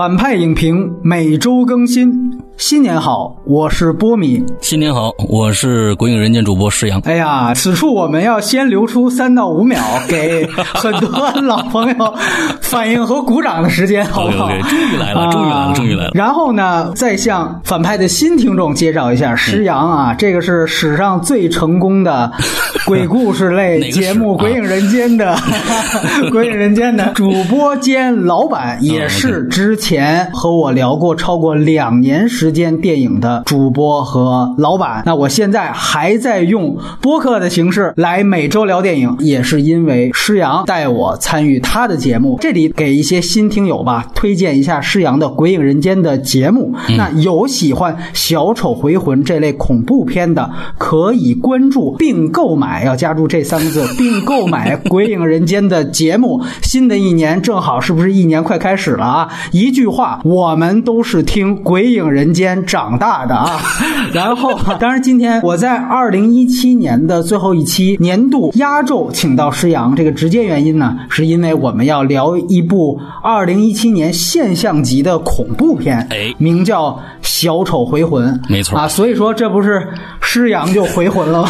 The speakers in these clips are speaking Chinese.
反派影评每周更新，新年好，我是波米。新年好，我是鬼影人间主播石阳。哎呀，此处我们要先留出三到五秒，给很多老朋友反应和鼓掌的时间，好不好？终于来了，终于来了，终于来了。然后呢，再向反派的新听众介绍一下，石阳啊，这个是史上最成功的 鬼故事类节目《鬼影人间》的 《鬼影人间》的主播兼老板，也是之。前和我聊过超过两年时间电影的主播和老板，那我现在还在用播客的形式来每周聊电影，也是因为施阳带我参与他的节目。这里给一些新听友吧，推荐一下施阳的《鬼影人间》的节目。那有喜欢《小丑回魂》这类恐怖片的，可以关注并购买，要加入这三个字，并购买《鬼影人间》的节目。新的一年正好是不是一年快开始了啊？一句话，我们都是听《鬼影人间》长大的啊。然后，当然今天我在二零一七年的最后一期年度压轴，请到施阳。这个直接原因呢，是因为我们要聊一部二零一七年现象级的恐怖片，哎，名叫《小丑回魂》。没错啊，所以说这不是施阳就回魂了吗？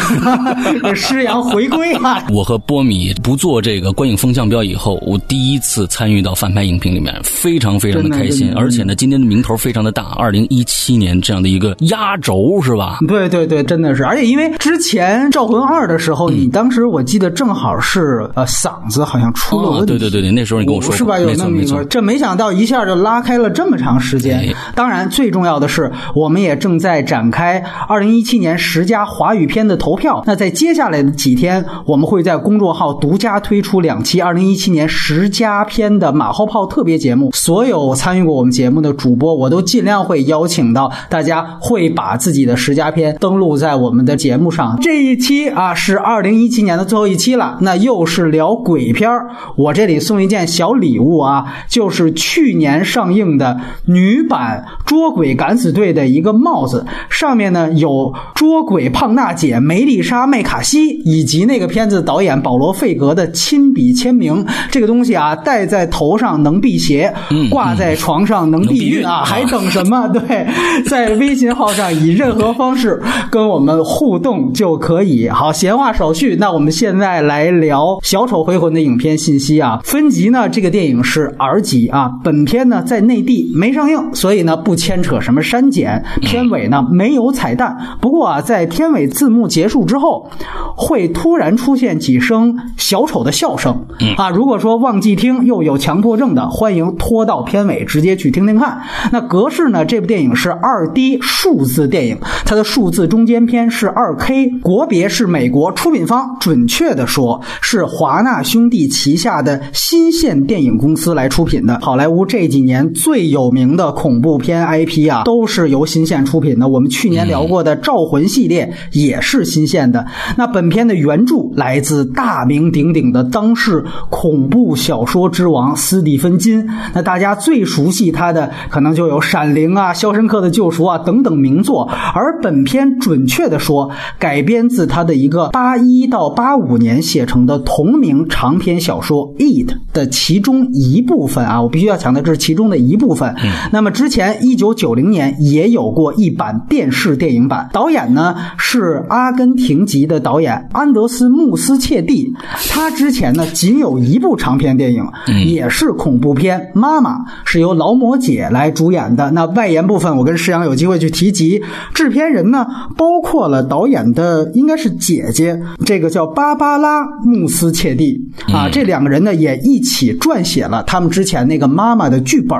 施阳回归了。我和波米不做这个观影风向标以后，我第一次参与到翻拍影评里面，非常非常的。开心，而且呢，今天的名头非常的大，二零一七年这样的一个压轴是吧？对对对，真的是，而且因为之前《招魂二》的时候，你当时我记得正好是呃嗓子好像出了问题，对对对对，那时候你跟我说是吧？有那么一个，这没想到一下就拉开了这么长时间。当然，最重要的是，我们也正在展开二零一七年十佳华语片的投票。那在接下来的几天，我们会在公众号独家推出两期二零一七年十佳片的马后炮特别节目，所有。参与过我们节目的主播，我都尽量会邀请到大家，会把自己的十佳片登录在我们的节目上。这一期啊是二零一七年的最后一期了，那又是聊鬼片我这里送一件小礼物啊，就是去年上映的女版《捉鬼敢死队》的一个帽子，上面呢有捉鬼胖大姐梅丽莎麦卡锡以及那个片子导演保罗费格的亲笔签名。这个东西啊，戴在头上能辟邪，挂在。床上能避孕啊，还等什么？对，在微信号上以任何方式跟我们互动就可以。好，闲话少叙，那我们现在来聊《小丑回魂》的影片信息啊。分级呢，这个电影是 R 级啊。本片呢在内地没上映，所以呢不牵扯什么删减。片尾呢没有彩蛋，不过啊，在片尾字幕结束之后，会突然出现几声小丑的笑声啊。如果说忘记听又有强迫症的，欢迎拖到片尾。直接去听听看。那格式呢？这部电影是二 D 数字电影，它的数字中间片是二 K，国别是美国，出品方准确的说是华纳兄弟旗下的新线电影公司来出品的。好莱坞这几年最有名的恐怖片 IP 啊，都是由新线出品的。我们去年聊过的《招魂》系列也是新线的。那本片的原著来自大名鼎鼎的当世恐怖小说之王斯蒂芬金。那大家最。熟悉他的可能就有《闪灵》啊，《肖申克的救赎》啊等等名作，而本片准确的说改编自他的一个八一到八五年写成的同名长篇小说《It》的其中一部分啊，我必须要强调这是其中的一部分。那么之前一九九零年也有过一版电视电影版，导演呢是阿根廷籍的导演安德斯穆斯切蒂，他之前呢仅有一部长篇电影，也是恐怖片《妈妈》是。由劳模姐来主演的那外延部分，我跟施阳有机会去提及。制片人呢，包括了导演的应该是姐姐，这个叫芭芭拉·穆斯切蒂啊。这两个人呢也一起撰写了他们之前那个妈妈的剧本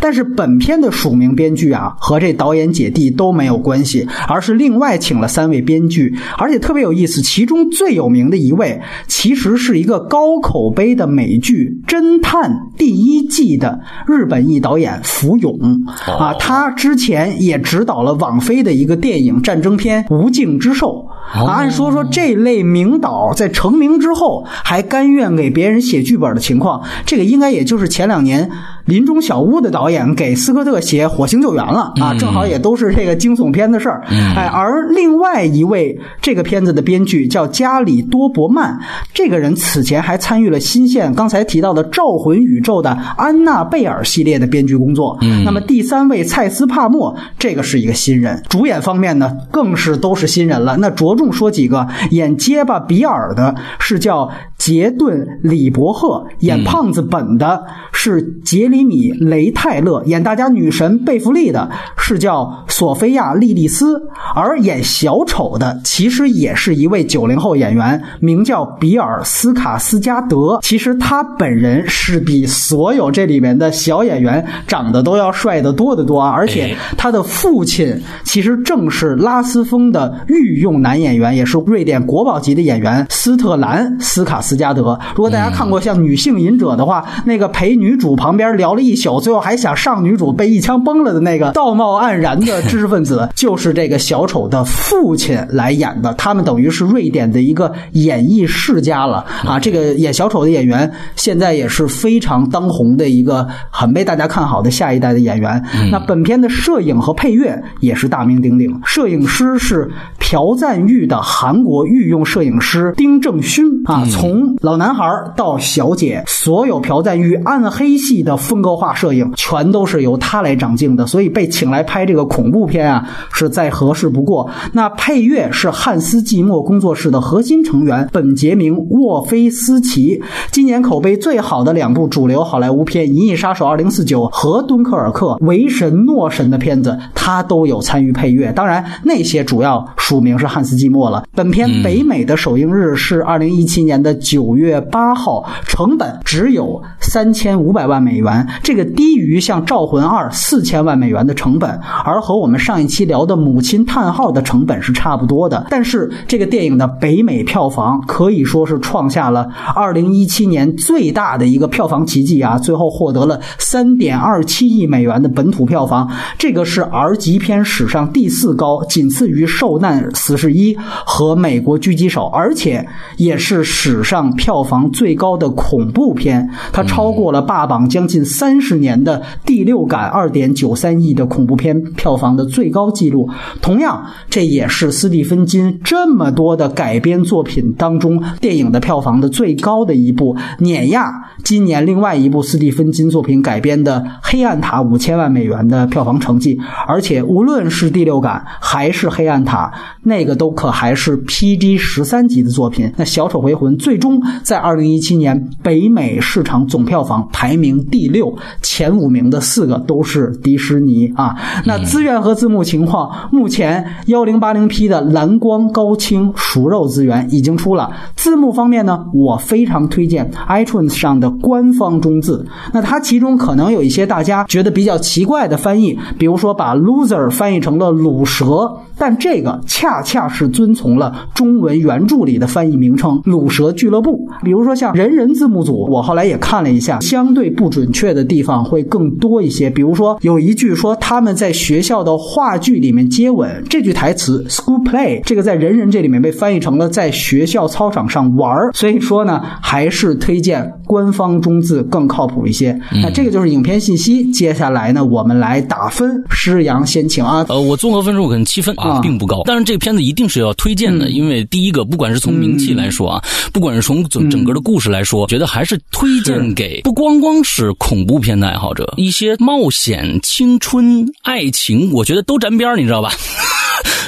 但是本片的署名编剧啊和这导演姐弟都没有关系，而是另外请了三位编剧，而且特别有意思，其中最有名的一位其实是一个高口碑的美剧《侦探》第一季的日本。裔导演福永啊，他之前也指导了网飞的一个电影战争片《无尽之兽》。按说说这类名导在成名之后还甘愿给别人写剧本的情况，这个应该也就是前两年林中小屋的导演给斯科特写《火星救援》了啊，正好也都是这个惊悚片的事儿。哎，而另外一位这个片子的编剧叫加里多伯曼，这个人此前还参与了新线刚才提到的《召魂宇宙》的安娜贝尔系列的编剧工作。那么第三位蔡斯帕默，这个是一个新人。主演方面呢，更是都是新人了。那着重说几个，演结巴比尔的是叫杰顿·李伯赫，演胖子本的是杰里米·雷泰勒，演大家女神贝弗利的是叫索菲亚·莉莉丝，而演小丑的其实也是一位九零后演员，名叫比尔斯卡斯加德。其实他本人是比所有这里面的小演员长得都要帅得多得多啊！而且他的父亲其实正是拉斯风的御用男演员，也是瑞典国宝级的演员斯特兰斯卡斯加德。如果大家看过像《女性隐者》的话，那个陪女主旁边聊了一宿，最后还想上女主被一枪崩了的那个道貌岸然的知识分子，就是这个小丑的父亲来演的。他们等于是瑞典的一个演艺世家了啊！这个演小丑的演员现在也是非常当红的一个很被大家看好的下一代的演员。那本片的摄影和配乐也是大名鼎鼎，摄影师是朴赞玉的韩国御用摄影师丁正勋啊，从老男孩到小姐，所有朴赞玉暗黑系的风格化摄影全都是由他来掌镜的，所以被请来拍这个恐怖片啊，是再合适不过。那配乐是汉斯季默工作室的核心成员本杰明沃菲斯奇。今年口碑最好的两部主流好莱坞片《银翼杀手2049》和《敦刻尔克》为神诺神的片子，他都有参与配乐。当然，那些主要署名是汉斯季默了。本片北美的首映日是二零一今年的九月八号，成本只有三千五百万美元，这个低于像《招魂二》四千万美元的成本，而和我们上一期聊的《母亲叹号》的成本是差不多的。但是这个电影的北美票房可以说是创下了二零一七年最大的一个票房奇迹啊！最后获得了三点二七亿美元的本土票房，这个是 R 级片史上第四高，仅次于《受难死侍一》和《美国狙击手》，而且也是史上票房最高的恐怖片，它超超过了霸榜将近三十年的《第六感》二点九三亿的恐怖片票房的最高纪录。同样，这也是斯蒂芬金这么多的改编作品当中电影的票房的最高的一部，碾压今年另外一部斯蒂芬金作品改编的《黑暗塔》五千万美元的票房成绩。而且，无论是《第六感》还是《黑暗塔》，那个都可还是 PG 十三级的作品。那《小丑回魂》最终在二零一七年北美市场总票票房排名第六，前五名的四个都是迪士尼啊。那资源和字幕情况，目前幺零八零 P 的蓝光高清熟肉资源已经出了。字幕方面呢，我非常推荐 iTunes 上的官方中字。那它其中可能有一些大家觉得比较奇怪的翻译，比如说把 loser 翻译成了卤蛇，但这个恰恰是遵从了中文原著里的翻译名称“卤蛇俱乐部”。比如说像人人字幕组，我后来也看了一下，相对不准确的地方会更多一些。比如说有一句说他们在学校的话剧里面接吻，这句台词 “school play” 这个在人人这里面被翻译成了在学校操场上玩儿。所以说呢，还是推荐官方中字更靠谱一些。那这个就是影片信息。接下来呢，我们来打分。施阳先请啊。呃，我综合分数可能七分啊，并不高。但是这个片子一定是要推荐的，因为第一个，不管是从名气来说啊，不管是从整整个的故事来说，觉得还是推荐给不光光是恐怖片的爱好者，一些冒险、青春、爱情，我觉得都沾边你知道吧？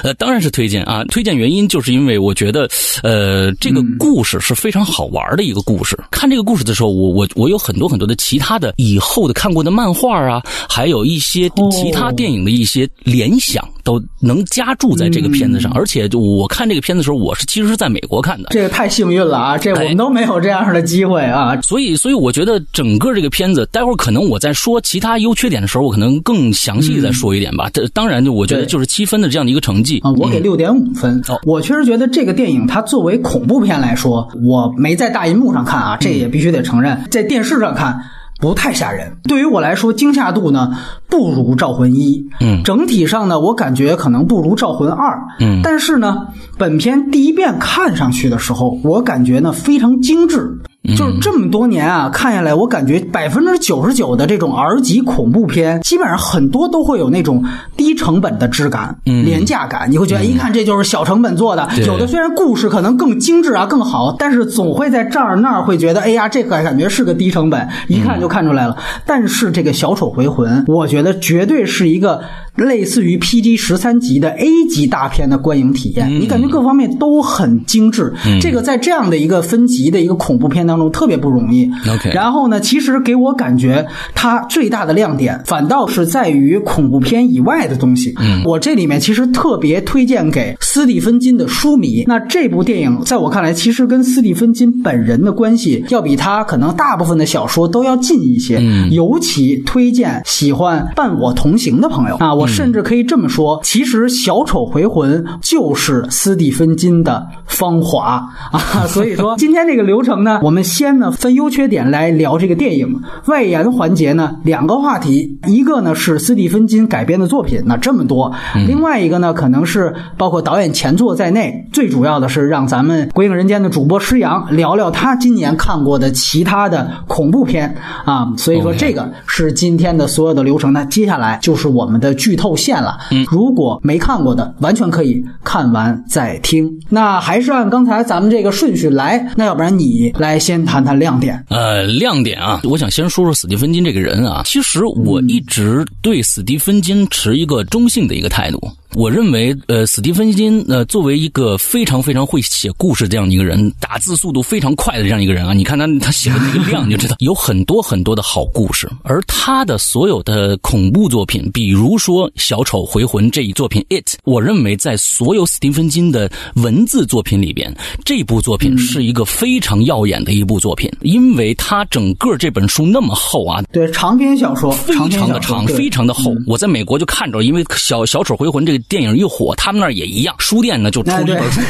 呃，当然是推荐啊！推荐原因就是因为我觉得，呃，这个故事是非常好玩的一个故事。看这个故事的时候，我我我有很多很多的其他的以后的看过的漫画啊，还有一些其他电影的一些联想，都能加注在这个片子上。而且，就我看这个片子的时候，我是其实是在美国看的。这个太幸运了啊！这我们都没有这样的机会啊。所以，所以我觉得整个这个片子，待会儿可能我在说其他优缺点的时候，我可能更详细再说一点吧。这当然，就我觉得就是七分的这样的一个成绩。啊，我给六点五分。我确实觉得这个电影它作为恐怖片来说，我没在大银幕上看啊，这也必须得承认，在电视上看不太吓人。对于我来说，惊吓度呢不如《招魂一》。嗯，整体上呢，我感觉可能不如《招魂二》。嗯，但是呢，本片第一遍看上去的时候，我感觉呢非常精致。就是这么多年啊，看下来，我感觉百分之九十九的这种 R 级恐怖片，基本上很多都会有那种低成本的质感、廉价感。你会觉得一看这就是小成本做的。有的虽然故事可能更精致啊、更好，但是总会在这儿那儿会觉得，哎呀，这个感觉是个低成本，一看就看出来了。但是这个小丑回魂，我觉得绝对是一个。类似于 PG 十三级的 A 级大片的观影体验，你感觉各方面都很精致。这个在这样的一个分级的一个恐怖片当中特别不容易。OK，然后呢，其实给我感觉它最大的亮点反倒是在于恐怖片以外的东西。嗯，我这里面其实特别推荐给斯蒂芬金的书迷。那这部电影在我看来，其实跟斯蒂芬金本人的关系要比他可能大部分的小说都要近一些。嗯，尤其推荐喜欢伴我同行的朋友啊，我。甚至可以这么说，其实《小丑回魂》就是斯蒂芬金的《芳华》啊。所以说，今天这个流程呢，我们先呢分优缺点来聊这个电影。外延环节呢，两个话题，一个呢是斯蒂芬金改编的作品，那这么多；另外一个呢，可能是包括导演前作在内，最主要的是让咱们《鬼影人间》的主播施阳聊聊他今年看过的其他的恐怖片啊。所以说，这个是今天的所有的流程。那接下来就是我们的剧。透线了，嗯，如果没看过的，完全可以看完再听。那还是按刚才咱们这个顺序来，那要不然你来先谈谈亮点。呃，亮点啊，我想先说说史蒂芬金这个人啊。其实我一直对史蒂芬金持一个中性的一个态度。我认为，呃，史蒂芬金，呃，作为一个非常非常会写故事这样的一个人，打字速度非常快的这样一个人啊，你看他他写的那个量，你就知道有很多很多的好故事。而他的所有的恐怖作品，比如说《小丑回魂》这一作品《It》，我认为在所有史蒂芬金的文字作品里边，这部作品是一个非常耀眼的一部作品，因为他整个这本书那么厚啊，对，长篇小说，非常的长，非常的厚。我在美国就看着，因为小小丑回魂这个。电影一火，他们那儿也一样，书店呢就出一本书，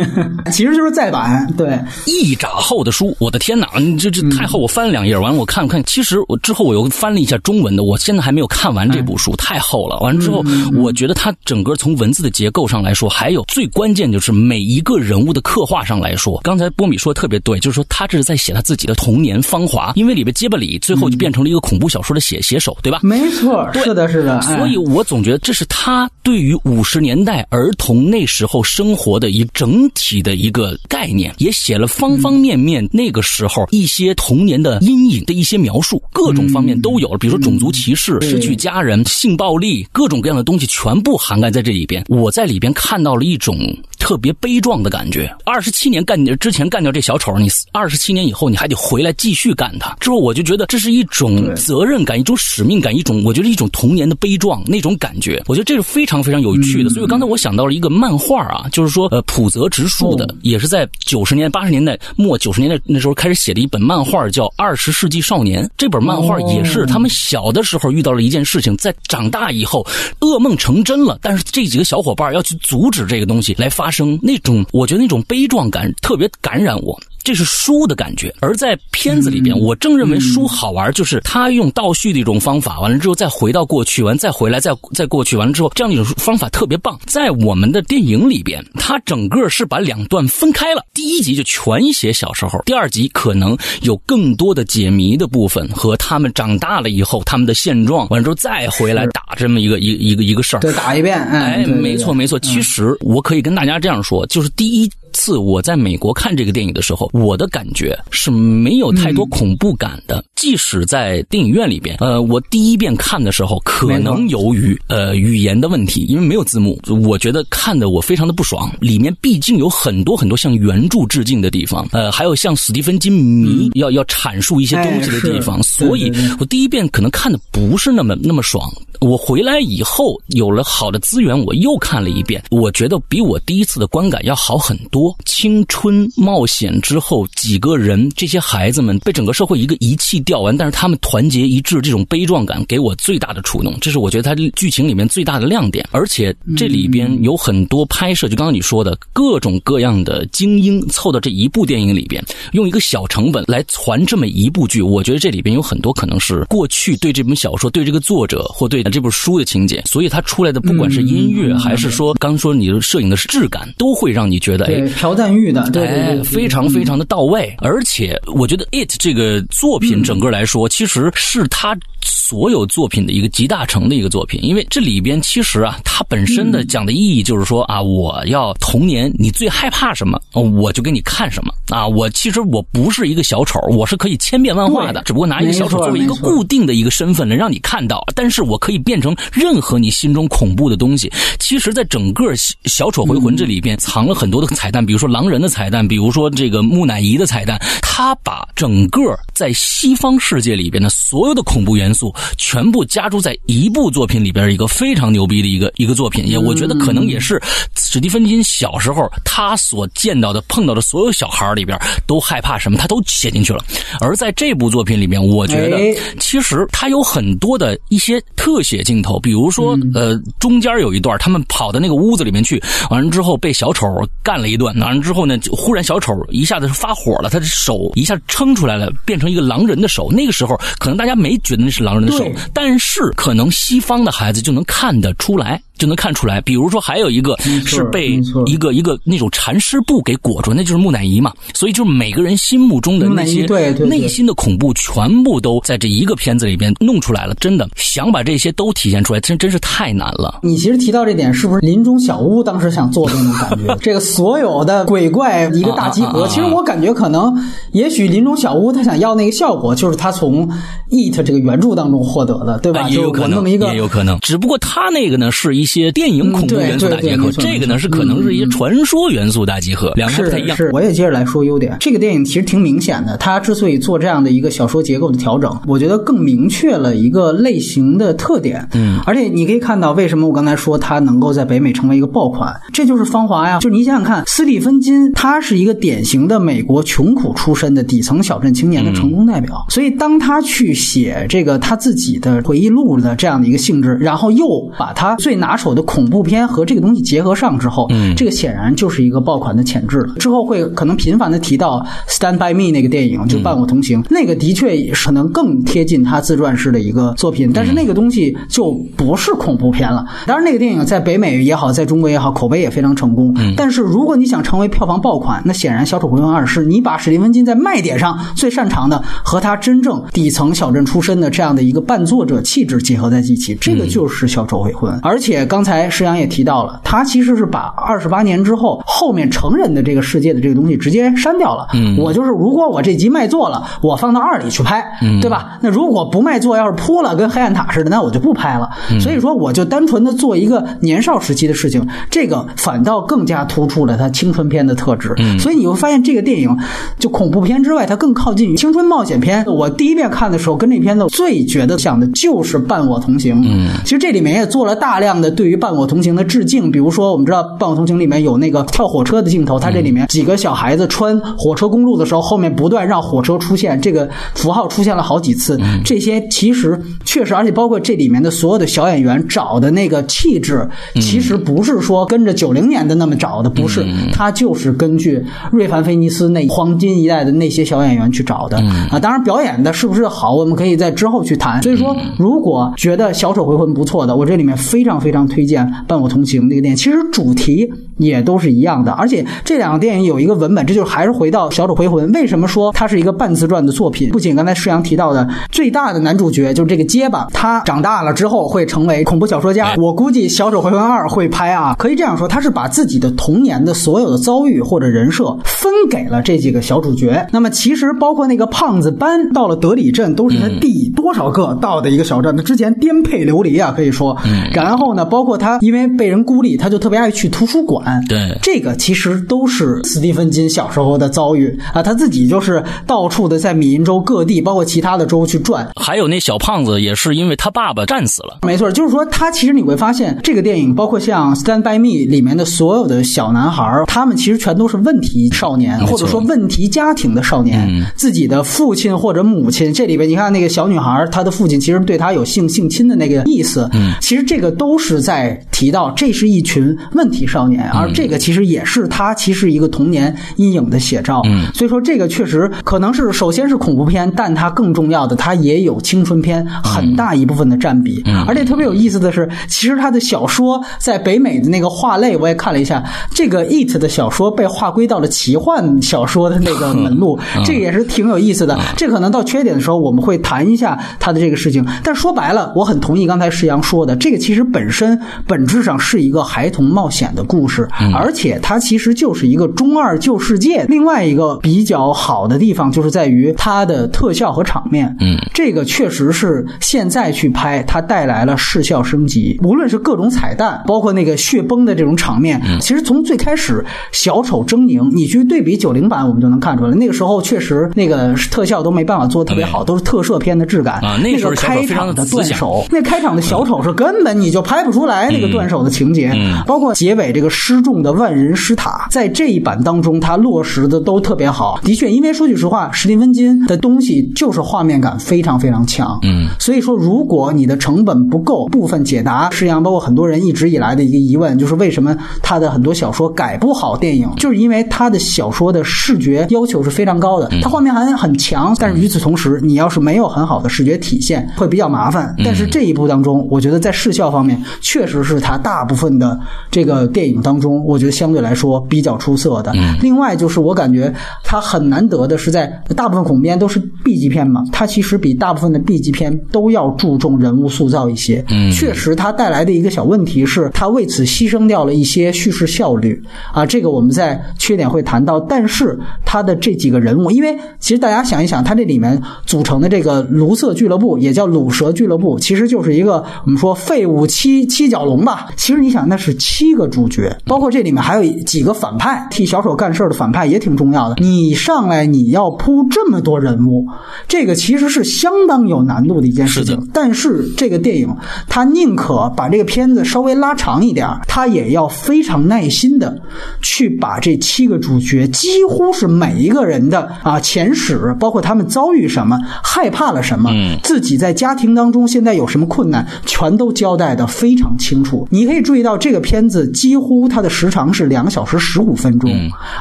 其实就是再版，对，一拃厚的书，我的天哪，这这太厚，我翻了两页，完了我看了看，其实我之后我又翻了一下中文的，我现在还没有看完这部书，太厚了。完了之后，我觉得它整个从文字的结构上来说，还有最关键就是每一个人物的刻画上来说，刚才波米说的特别对，就是说他这是在写他自己的童年芳华，因为里边结巴里最后就变成了一个恐怖小说的写写手，对吧？没错，是的，是的。所以我总觉得这是他对于。五十年代儿童那时候生活的一整体的一个概念，也写了方方面面那个时候一些童年的阴影的一些描述，各种方面都有了，比如说种族歧视、失去家人、性暴力，各种各样的东西全部涵盖在这里边。我在里边看到了一种。特别悲壮的感觉。二十七年干之前干掉这小丑，你二十七年以后你还得回来继续干他。之后我就觉得这是一种责任感，一种使命感，一种我觉得一种童年的悲壮那种感觉。我觉得这是非常非常有趣的。所以刚才我想到了一个漫画啊，就是说呃浦泽直树的，也是在九十年八十年代末九十年代那时候开始写的一本漫画，叫《二十世纪少年》。这本漫画也是他们小的时候遇到了一件事情，在长大以后噩梦成真了，但是这几个小伙伴要去阻止这个东西来发。生那种，我觉得那种悲壮感特别感染我。这是书的感觉，而在片子里边，我正认为书好玩，就是他用倒叙的一种方法，完了之后再回到过去，完再回来，再再过去，完了之后这样一种方法特别棒。在我们的电影里边，他整个是把两段分开了，第一集就全写小时候，第二集可能有更多的解谜的部分和他们长大了以后他们的现状，完了之后再回来打这么一个一一个一个事儿，对，打一遍，哎，没错没错。其实我可以跟大家这样说，就是第一。次我在美国看这个电影的时候，我的感觉是没有太多恐怖感的。即使在电影院里边，呃，我第一遍看的时候，可能由于呃语言的问题，因为没有字幕，我觉得看的我非常的不爽。里面毕竟有很多很多向原著致敬的地方，呃，还有向史蒂芬金迷要要阐述一些东西的地方，所以我第一遍可能看的不是那么那么爽。我回来以后有了好的资源，我又看了一遍，我觉得比我第一次的观感要好很多。青春冒险之后，几个人这些孩子们被整个社会一个遗弃掉完，但是他们团结一致，这种悲壮感给我最大的触动。这是我觉得它剧情里面最大的亮点。而且这里边有很多拍摄，就刚刚你说的各种各样的精英凑到这一部电影里边，用一个小成本来传这么一部剧，我觉得这里边有很多可能是过去对这本小说、对这个作者或对。这本书的情节，所以它出来的不管是音乐还是说刚说你的摄影的质感，都会让你觉得哎，朴赞玉的，对对对，非常非常的到位。而且我觉得《It》这个作品整个来说，其实是他。所有作品的一个集大成的一个作品，因为这里边其实啊，它本身的讲的意义就是说啊，我要童年你最害怕什么，我就给你看什么啊。我其实我不是一个小丑，我是可以千变万化的，只不过拿一个小丑作为一个固定的一个身份来让你看到，但是我可以变成任何你心中恐怖的东西。其实，在整个《小丑回魂》这里边藏了很多的彩蛋，比如说狼人的彩蛋，比如说这个木乃伊的彩蛋，他把整个在西方世界里边的所有的恐怖元素。素全部加注在一部作品里边，一个非常牛逼的一个一个作品，也我觉得可能也是史蒂芬金小时候他所见到的、碰到的所有小孩里边都害怕什么，他都写进去了。而在这部作品里面，我觉得其实他有很多的一些特写镜头，比如说呃，中间有一段他们跑到那个屋子里面去，完了之后被小丑干了一顿，完了之后呢，忽然小丑一下子发火了，他的手一下撑出来了，变成一个狼人的手。那个时候可能大家没觉得那是。狼人的手，但是可能西方的孩子就能看得出来。就能看出来，比如说还有一个是被一个一个那种缠尸布给裹住，那就是木乃伊嘛。所以就是每个人心目中的那些内心的恐怖，全部都在这一个片子里边弄出来了。真的想把这些都体现出来，真真是太难了。你其实提到这点，是不是林中小屋当时想做的那种感觉？这个所有的鬼怪一个大集合，其实我感觉可能，也许林中小屋他想要那个效果，就是他从《Eat》这个原著当中获得的，对吧？也有可能，也有可能。只不过他那个呢，是一。些电影恐怖元素大集合，这个呢是可能是一些传说元素大集合，两个不太一样。是，我也接着来说优点。这个电影其实挺明显的，它之所以做这样的一个小说结构的调整，我觉得更明确了一个类型的特点。嗯，而且你可以看到，为什么我刚才说它能够在北美成为一个爆款，这就是《芳华》呀。就你想想看，斯蒂芬金他是一个典型的美国穷苦出身的底层小镇青年的成功代表，所以当他去写这个他自己的回忆录的这样的一个性质，然后又把他最拿手的恐怖片和这个东西结合上之后，嗯，这个显然就是一个爆款的潜质了。之后会可能频繁的提到《Stand by Me》那个电影，就伴我同行，那个的确也可能更贴近他自传式的一个作品，但是那个东西就不是恐怖片了。当然，那个电影在北美也好，在中国也好，口碑也非常成功。但是如果你想成为票房爆款，那显然《小丑回魂二》是你把史蒂芬金在卖点上最擅长的和他真正底层小镇出身的这样的一个扮作者气质结合在一起，这个就是《小丑回魂》。而且刚才。施阳也提到了，他其实是把二十八年之后后面成人的这个世界的这个东西直接删掉了。嗯，我就是如果我这集卖座了，我放到二里去拍，对吧？那如果不卖座，要是扑了跟黑暗塔似的，那我就不拍了。所以说，我就单纯的做一个年少时期的事情，这个反倒更加突出了他青春片的特质。所以你会发现，这个电影就恐怖片之外，它更靠近于青春冒险片。我第一遍看的时候，跟这片子最觉得想的就是《伴我同行》。嗯，其实这里面也做了大量的对于《伴我同行》的致敬，比如说我们知道《伴我同行》里面有那个跳火车的镜头，它这里面几个小孩子穿火车公路的时候，后面不断让火车出现，这个符号出现了好几次。这些其实确实，而且包括这里面的所有的小演员找的那个气质，其实不是说跟着九零年的那么找的，不是，他就是根据瑞凡·菲尼斯那黄金一代的那些小演员去找的啊。当然，表演的是不是好，我们可以在之后去谈。所以说，如果觉得《小丑回魂》不错的，我这里面非常非常推荐《伴我同行》。那个电影其实主题也都是一样的，而且这两个电影有一个文本，这就是还是回到《小丑回魂》。为什么说它是一个半自传的作品？不仅刚才施阳提到的最大的男主角就是这个结巴，他长大了之后会成为恐怖小说家。我估计《小丑回魂二》会拍啊，可以这样说，他是把自己的童年的所有的遭遇或者人设分给了这几个小主角。那么其实包括那个胖子班到了德里镇，都是他第多少个到的一个小镇？他之前颠沛流离啊，可以说。然后呢，包括他因为被人孤立。他就特别爱去图书馆，对这个其实都是斯蒂芬金小时候的遭遇啊，他自己就是到处的在米因州各地，包括其他的州去转。还有那小胖子也是因为他爸爸战死了，没错，就是说他其实你会发现，这个电影包括像《Stand by Me》里面的所有的小男孩，他们其实全都是问题少年，或者说问题家庭的少年，自己的父亲或者母亲。这里边你看那个小女孩，她的父亲其实对她有性性侵的那个意思，嗯，其实这个都是在提到这是。一群问题少年，而这个其实也是他其实一个童年阴影的写照。嗯，所以说这个确实可能是首先是恐怖片，但它更重要的，它也有青春片很大一部分的占比。嗯，而且特别有意思的是，其实他的小说在北美的那个画类，我也看了一下，这个《It》的小说被划归到了奇幻小说的那个门路，这个也是挺有意思的。这可能到缺点的时候我们会谈一下他的这个事情。但说白了，我很同意刚才石阳说的，这个其实本身本质上是一个孩童冒险的故事，而且它其实就是一个中二旧世界。另外一个比较好的地方就是在于它的特效和场面，嗯，这个确实是现在去拍它带来了视效升级，无论是各种彩蛋，包括那个血崩的这种场面，其实从最开始小丑狰狞，你去对比九零版，我们就能看出来，那个时候确实那个特效都没办法做的特别好，都是特摄片的质感啊。那个开场的断手，那开场的小丑是根本你就拍不出来那个断手的情节，包括结尾这个失重的万人尸塔，在这一版当中，它落实的都特别好。的确，因为说句实话，史蒂芬金的东西就是画面感非常非常强，嗯，所以说如果你的成本不够，部分解答实际上包括很多人一直以来的一个疑问，就是为什么他的很多小说改不好电影，就是因为他的小说的视觉要求是非常高的，他画面感很强，但是与此同时，你要是没有很好的视觉体现，会比较麻烦。但是这一部当中，我觉得在视效方面，确实是他大部分的这个电影当中，我觉得相对来说比较出色的。另外就是我感觉它很难得的是，在大部分恐怖片都是 B 级片嘛，它其实比大部分的 B 级片都要注重人物塑造一些。嗯，确实，它带来的一个小问题是，它为此牺牲掉了一些叙事效率啊。这个我们在缺点会谈到，但是它的这几个人物，因为其实大家想一想，它这里面组成的这个卢瑟俱乐部，也叫鲁蛇俱乐部，其实就是一个我们说废物七七角龙吧。其实你想，那是七个主角，包括这里面还有几个反派，替小丑干事的反派也挺重要的。你上来你要铺这么多人物，这个其实是相当有难度的一件事情。但是这个电影，他宁可把这个片子稍微拉长一点，他也要非常耐心的去把这七个主角，几乎是每一个人的啊前史，包括他们遭遇什么，害怕了什么，自己在家庭当中现在有什么困难，全都交代的非常清楚。你可以注意到，这个片子几乎它的时长是两小时十五分钟，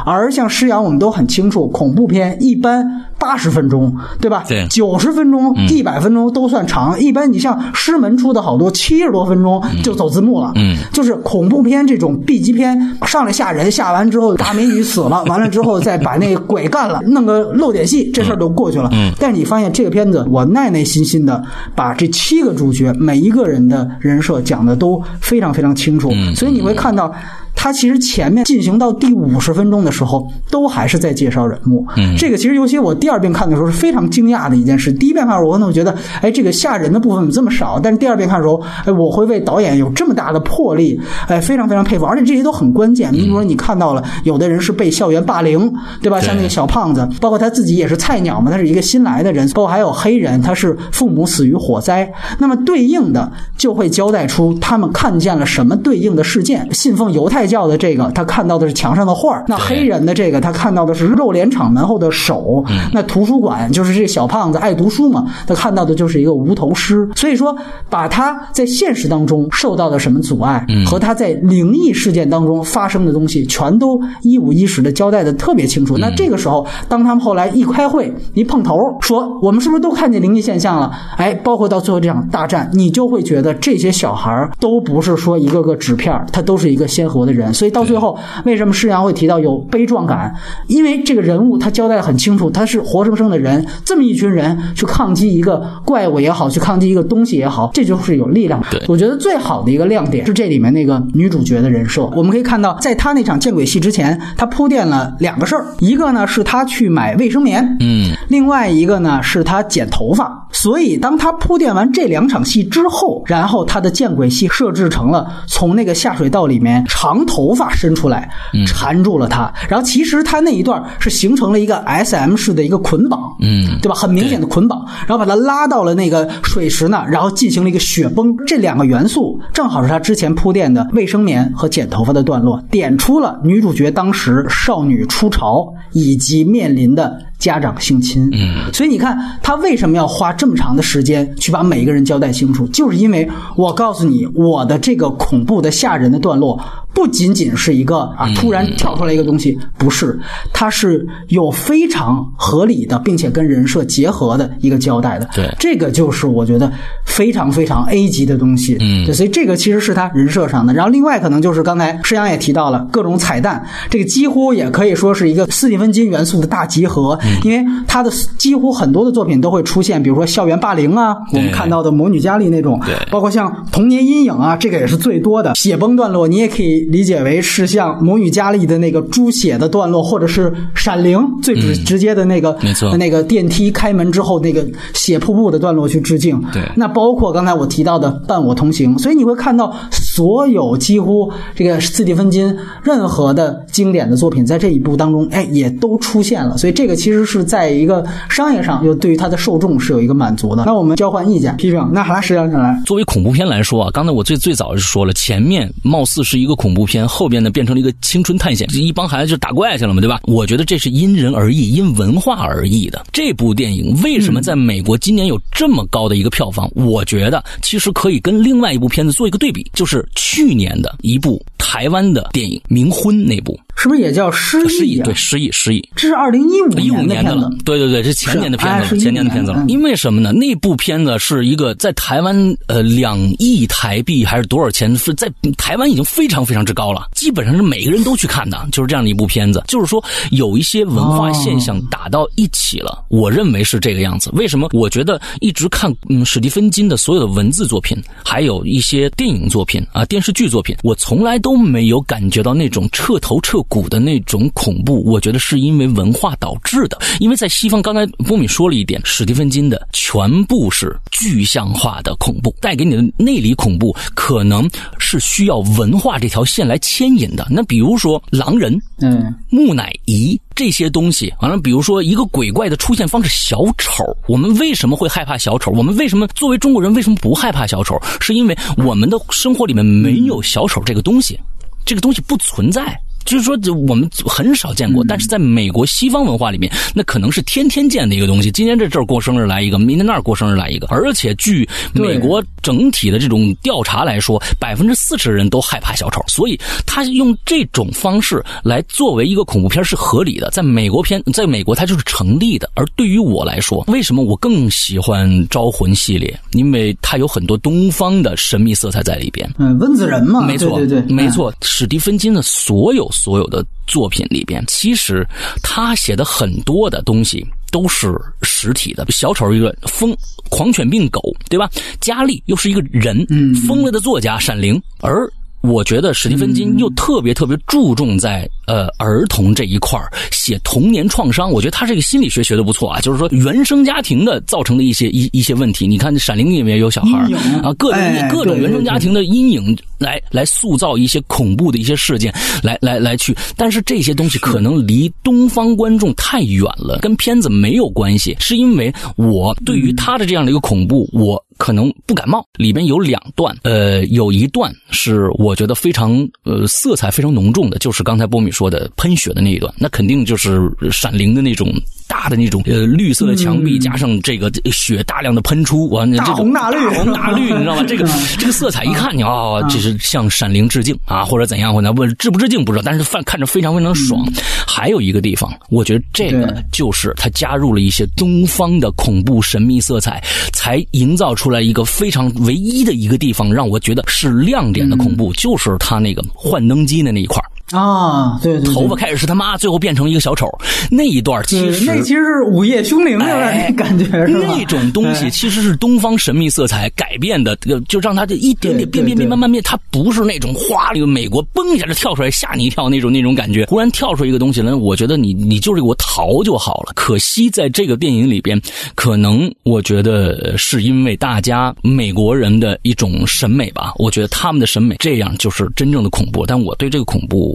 而像尸洋，我们都很清楚，恐怖片一般八十分钟，对吧？对，九十分钟、一百分钟都算长。一般你像师门出的好多七十多分钟就走字幕了，嗯，就是恐怖片这种 B 级片，上来吓人，吓完之后大美女死了，完了之后再把那鬼干了，弄个露点戏，这事儿就过去了。嗯，但是你发现这个片子，我耐耐心心的把这七个主角每一个人的人设讲的都非常非常清楚，所以你会看到。他其实前面进行到第五十分钟的时候，都还是在介绍人物。嗯，这个其实尤其我第二遍看的时候是非常惊讶的一件事。第一遍看的时候，我可能觉得，哎，这个吓人的部分怎么这么少？但是第二遍看的时候，哎，我会为导演有这么大的魄力，哎，非常非常佩服。而且这些都很关键。你比如说，你看到了有的人是被校园霸凌，对吧？像那个小胖子，包括他自己也是菜鸟嘛，他是一个新来的人，包括还有黑人，他是父母死于火灾。那么对应的就会交代出他们看见了什么对应的事件。信奉犹太教的这个，他看到的是墙上的画那黑人的这个，他看到的是肉联厂门后的手。那图书馆就是这小胖子爱读书嘛，他看到的就是一个无头尸。所以说，把他在现实当中受到的什么阻碍，和他在灵异事件当中发生的东西，全都一五一十的交代的特别清楚。那这个时候，当他们后来一开会，一碰头，说我们是不是都看见灵异现象了？哎，包括到最后这场大战，你就会觉得这些小孩都不是说一个个纸片，他都是一个鲜活的人。所以到最后，为什么施洋会提到有悲壮感？因为这个人物他交代的很清楚，他是活生生的人，这么一群人去抗击一个怪物也好，去抗击一个东西也好，这就是有力量。我觉得最好的一个亮点是这里面那个女主角的人设。我们可以看到，在她那场见鬼戏之前，她铺垫了两个事儿，一个呢是她去买卫生棉，嗯，另外一个呢是她剪头发。所以当她铺垫完这两场戏之后，然后她的见鬼戏设置成了从那个下水道里面长头发伸出来，缠住了她。然后其实她那一段是形成了一个 S M 式的一个捆绑，嗯，对吧？很明显的捆绑，然后把它拉到了那个水池那，然后进行了一个雪崩。这两个元素正好是他之前铺垫的卫生棉和剪头发的段落，点出了女主角当时少女初潮以及面临的家长性侵。嗯，所以你看他为什么要花这么长的时间去把每一个人交代清楚，就是因为我告诉你，我的这个恐怖的吓人的段落。不仅仅是一个啊，突然跳出来一个东西，不是，它是有非常合理的，并且跟人设结合的一个交代的。对，这个就是我觉得非常非常 A 级的东西。嗯，对，所以这个其实是他人设上的。然后另外可能就是刚才施阳也提到了各种彩蛋，这个几乎也可以说是一个斯蒂芬金元素的大集合，因为他的几乎很多的作品都会出现，比如说校园霸凌啊，我们看到的魔女佳丽那种，包括像童年阴影啊，这个也是最多的血崩段落，你也可以。理解为是像魔女佳丽的那个猪血的段落，或者是闪灵最直直接的那个，没错，那个电梯开门之后那个血瀑布的段落去致敬。对，那包括刚才我提到的伴我同行，所以你会看到所有几乎这个斯蒂芬金任何的经典的作品在这一部当中，哎，也都出现了。所以这个其实是在一个商业上又对于它的受众是有一个满足的。那我们交换意见批评，那好了，石阳先来。作为恐怖片来说啊，刚才我最最早就说了，前面貌似是一个恐怖。怖片后边呢变成了一个青春探险，一帮孩子就打怪去了嘛，对吧？我觉得这是因人而异，因文化而异的。这部电影为什么在美国今年有这么高的一个票房？我觉得其实可以跟另外一部片子做一个对比，就是去年的一部台湾的电影《冥婚》那部。是不是也叫失忆？失忆对，失忆失忆，这是二零一五一五年的了。对对对，是前年的片子了，前年的片子了。因为什么呢？那部片子是一个在台湾呃两亿台币还是多少钱？是在台湾已经非常非常之高了，基本上是每个人都去看的，就是这样的一部片子。就是说有一些文化现象打到一起了，我认为是这个样子。为什么？我觉得一直看嗯史蒂芬金的所有的文字作品，还有一些电影作品啊电视剧作品，我从来都没有感觉到那种彻头彻。骨的那种恐怖，我觉得是因为文化导致的。因为在西方，刚才波米说了一点，史蒂芬金的全部是具象化的恐怖，带给你的内里恐怖，可能是需要文化这条线来牵引的。那比如说狼人，嗯，木乃伊这些东西，完了，比如说一个鬼怪的出现方式，小丑，我们为什么会害怕小丑？我们为什么作为中国人为什么不害怕小丑？是因为我们的生活里面没有小丑这个东西，这个东西不存在。就是说，我们很少见过，但是在美国西方文化里面，那可能是天天见的一个东西。今天这这儿过生日来一个，明天那儿过生日来一个。而且据美国整体的这种调查来说，百分之四十的人都害怕小丑，所以他用这种方式来作为一个恐怖片是合理的。在美国片，在美国它就是成立的。而对于我来说，为什么我更喜欢《招魂》系列？因为它有很多东方的神秘色彩在里边。嗯，温子仁嘛，没错，对对对，没错。史蒂芬金的所有。所有的作品里边，其实他写的很多的东西都是实体的。小丑一个疯狂犬病狗，对吧？佳丽又是一个人，疯了的作家闪灵，而。我觉得史蒂芬金又特别特别注重在呃儿童这一块写童年创伤。我觉得他这个心理学学的不错啊，就是说原生家庭的造成的一些一一些问题。你看《闪灵》里面有小孩啊，各种各种原生家庭的阴影来来塑造一些恐怖的一些事件，来来来去。但是这些东西可能离东方观众太远了，跟片子没有关系。是因为我对于他的这样的一个恐怖，我。可能不感冒，里边有两段，呃，有一段是我觉得非常呃色彩非常浓重的，就是刚才波米说的喷血的那一段，那肯定就是《闪灵》的那种。大的那种呃绿色的墙壁，加上这个血大量的喷出，完了这红大绿，大红大绿，你知道吗？这个这个色彩一看，你啊，这是向闪灵致敬啊，或者怎样？或者问致不致敬不知道，但是看看着非常非常爽。还有一个地方，我觉得这个就是他加入了一些东方的恐怖神秘色彩，才营造出来一个非常唯一的一个地方，让我觉得是亮点的恐怖，就是他那个幻灯机的那一块啊，对对，头发开始是他妈，最后变成一个小丑，那一段其实那其实是午夜凶铃的感觉，那种东西其实是东方神秘色彩改变的，就让他这一点点变变变慢慢变，它不是那种哗美国嘣一下就跳出来吓你一跳那种那种感觉，忽然跳出一个东西来，我觉得你你就是给我逃就好了。可惜在这个电影里边，可能我觉得是因为大家美国人的一种审美吧，我觉得他们的审美这样就是真正的恐怖，但我对这个恐怖。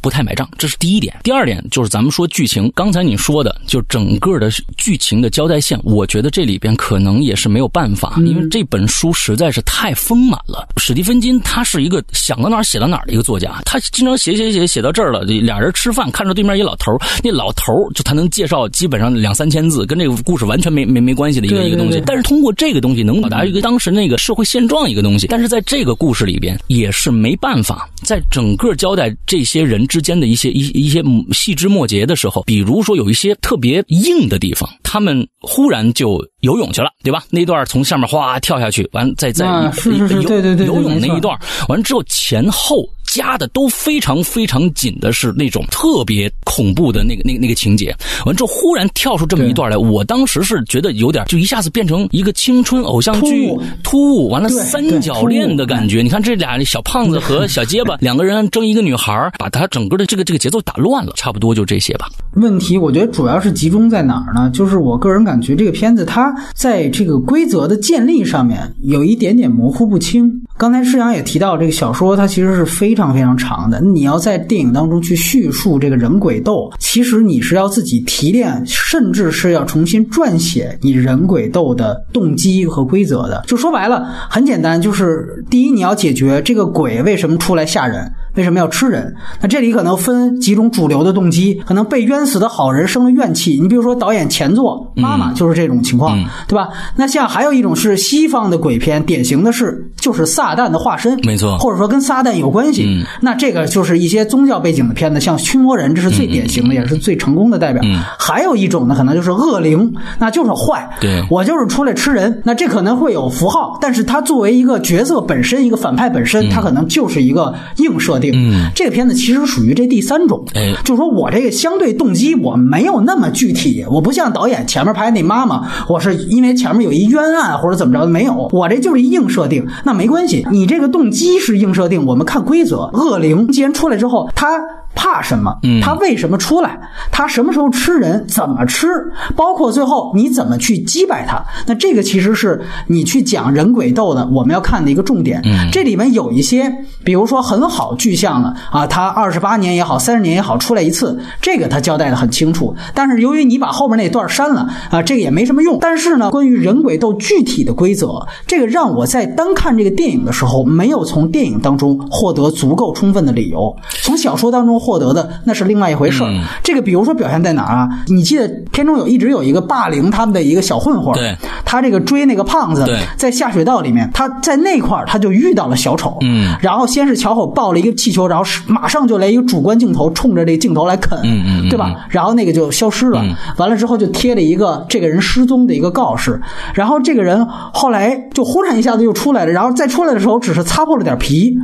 不太买账，这是第一点。第二点就是咱们说剧情，刚才你说的，就整个的剧情的交代线，我觉得这里边可能也是没有办法，因为这本书实在是太丰满了。史蒂芬金他是一个想到哪儿写到哪儿的一个作家，他经常写写写写到这儿了，俩人吃饭看着对面一老头那老头就他能介绍基本上两三千字，跟这个故事完全没没没关系的一个一个东西，但是通过这个东西能表达一个当时那个社会现状一个东西，但是在这个故事里边也是没办法，在整个交代这些人之间的一些一一些细枝末节的时候，比如说有一些特别硬的地方，他们忽然就游泳去了，对吧？那段从上面哗跳下去，完再再游游泳那一段，完之后前后。加的都非常非常紧的是那种特别恐怖的那个那个那个情节，完之后忽然跳出这么一段来，我当时是觉得有点就一下子变成一个青春偶像剧突兀，完了三角恋的感觉。你看这俩小胖子和小结巴两个人争一个女孩，把他整个的这个这个节奏打乱了，差不多就这些吧。问题我觉得主要是集中在哪儿呢？就是我个人感觉这个片子它在这个规则的建立上面有一点点模糊不清。刚才施阳也提到，这个小说它其实是非常非常长的。你要在电影当中去叙述这个人鬼斗，其实你是要自己提炼，甚至是要重新撰写你人鬼斗的动机和规则的。就说白了，很简单，就是第一，你要解决这个鬼为什么出来吓人。为什么要吃人？那这里可能分几种主流的动机，可能被冤死的好人生了怨气。你比如说导演前作《妈妈》就是这种情况，对吧？那像还有一种是西方的鬼片，典型的是就是撒旦的化身，没错，或者说跟撒旦有关系。那这个就是一些宗教背景的片子，像《驱魔人》，这是最典型的，也是最成功的代表。还有一种呢，可能就是恶灵，那就是坏，对我就是出来吃人。那这可能会有符号，但是它作为一个角色本身，一个反派本身，它可能就是一个映射。嗯，这个片子其实属于这第三种，哎，就是说我这个相对动机我没有那么具体，我不像导演前面拍那妈妈，我是因为前面有一冤案或者怎么着的，没有，我这就是一硬设定，那没关系，你这个动机是硬设定，我们看规则，恶灵既然出来之后，他。怕什么？他为什么出来？他什么时候吃人？怎么吃？包括最后你怎么去击败他？那这个其实是你去讲人鬼斗的，我们要看的一个重点。这里面有一些，比如说很好具象的啊，他二十八年也好，三十年也好，出来一次，这个他交代的很清楚。但是由于你把后面那段删了啊，这个也没什么用。但是呢，关于人鬼斗具体的规则，这个让我在单看这个电影的时候，没有从电影当中获得足够充分的理由，从小说当中。获得的那是另外一回事儿。这个比如说表现在哪儿啊？你记得片中有一直有一个霸凌他们的一个小混混，对，他这个追那个胖子，在下水道里面，他在那块儿他就遇到了小丑，嗯，然后先是小丑抱了一个气球，然后马上就来一个主观镜头冲着这镜头来啃，嗯嗯，对吧？然后那个就消失了，完了之后就贴了一个这个人失踪的一个告示，然后这个人后来就忽然一下子又出来了，然后再出来的时候只是擦破了点皮，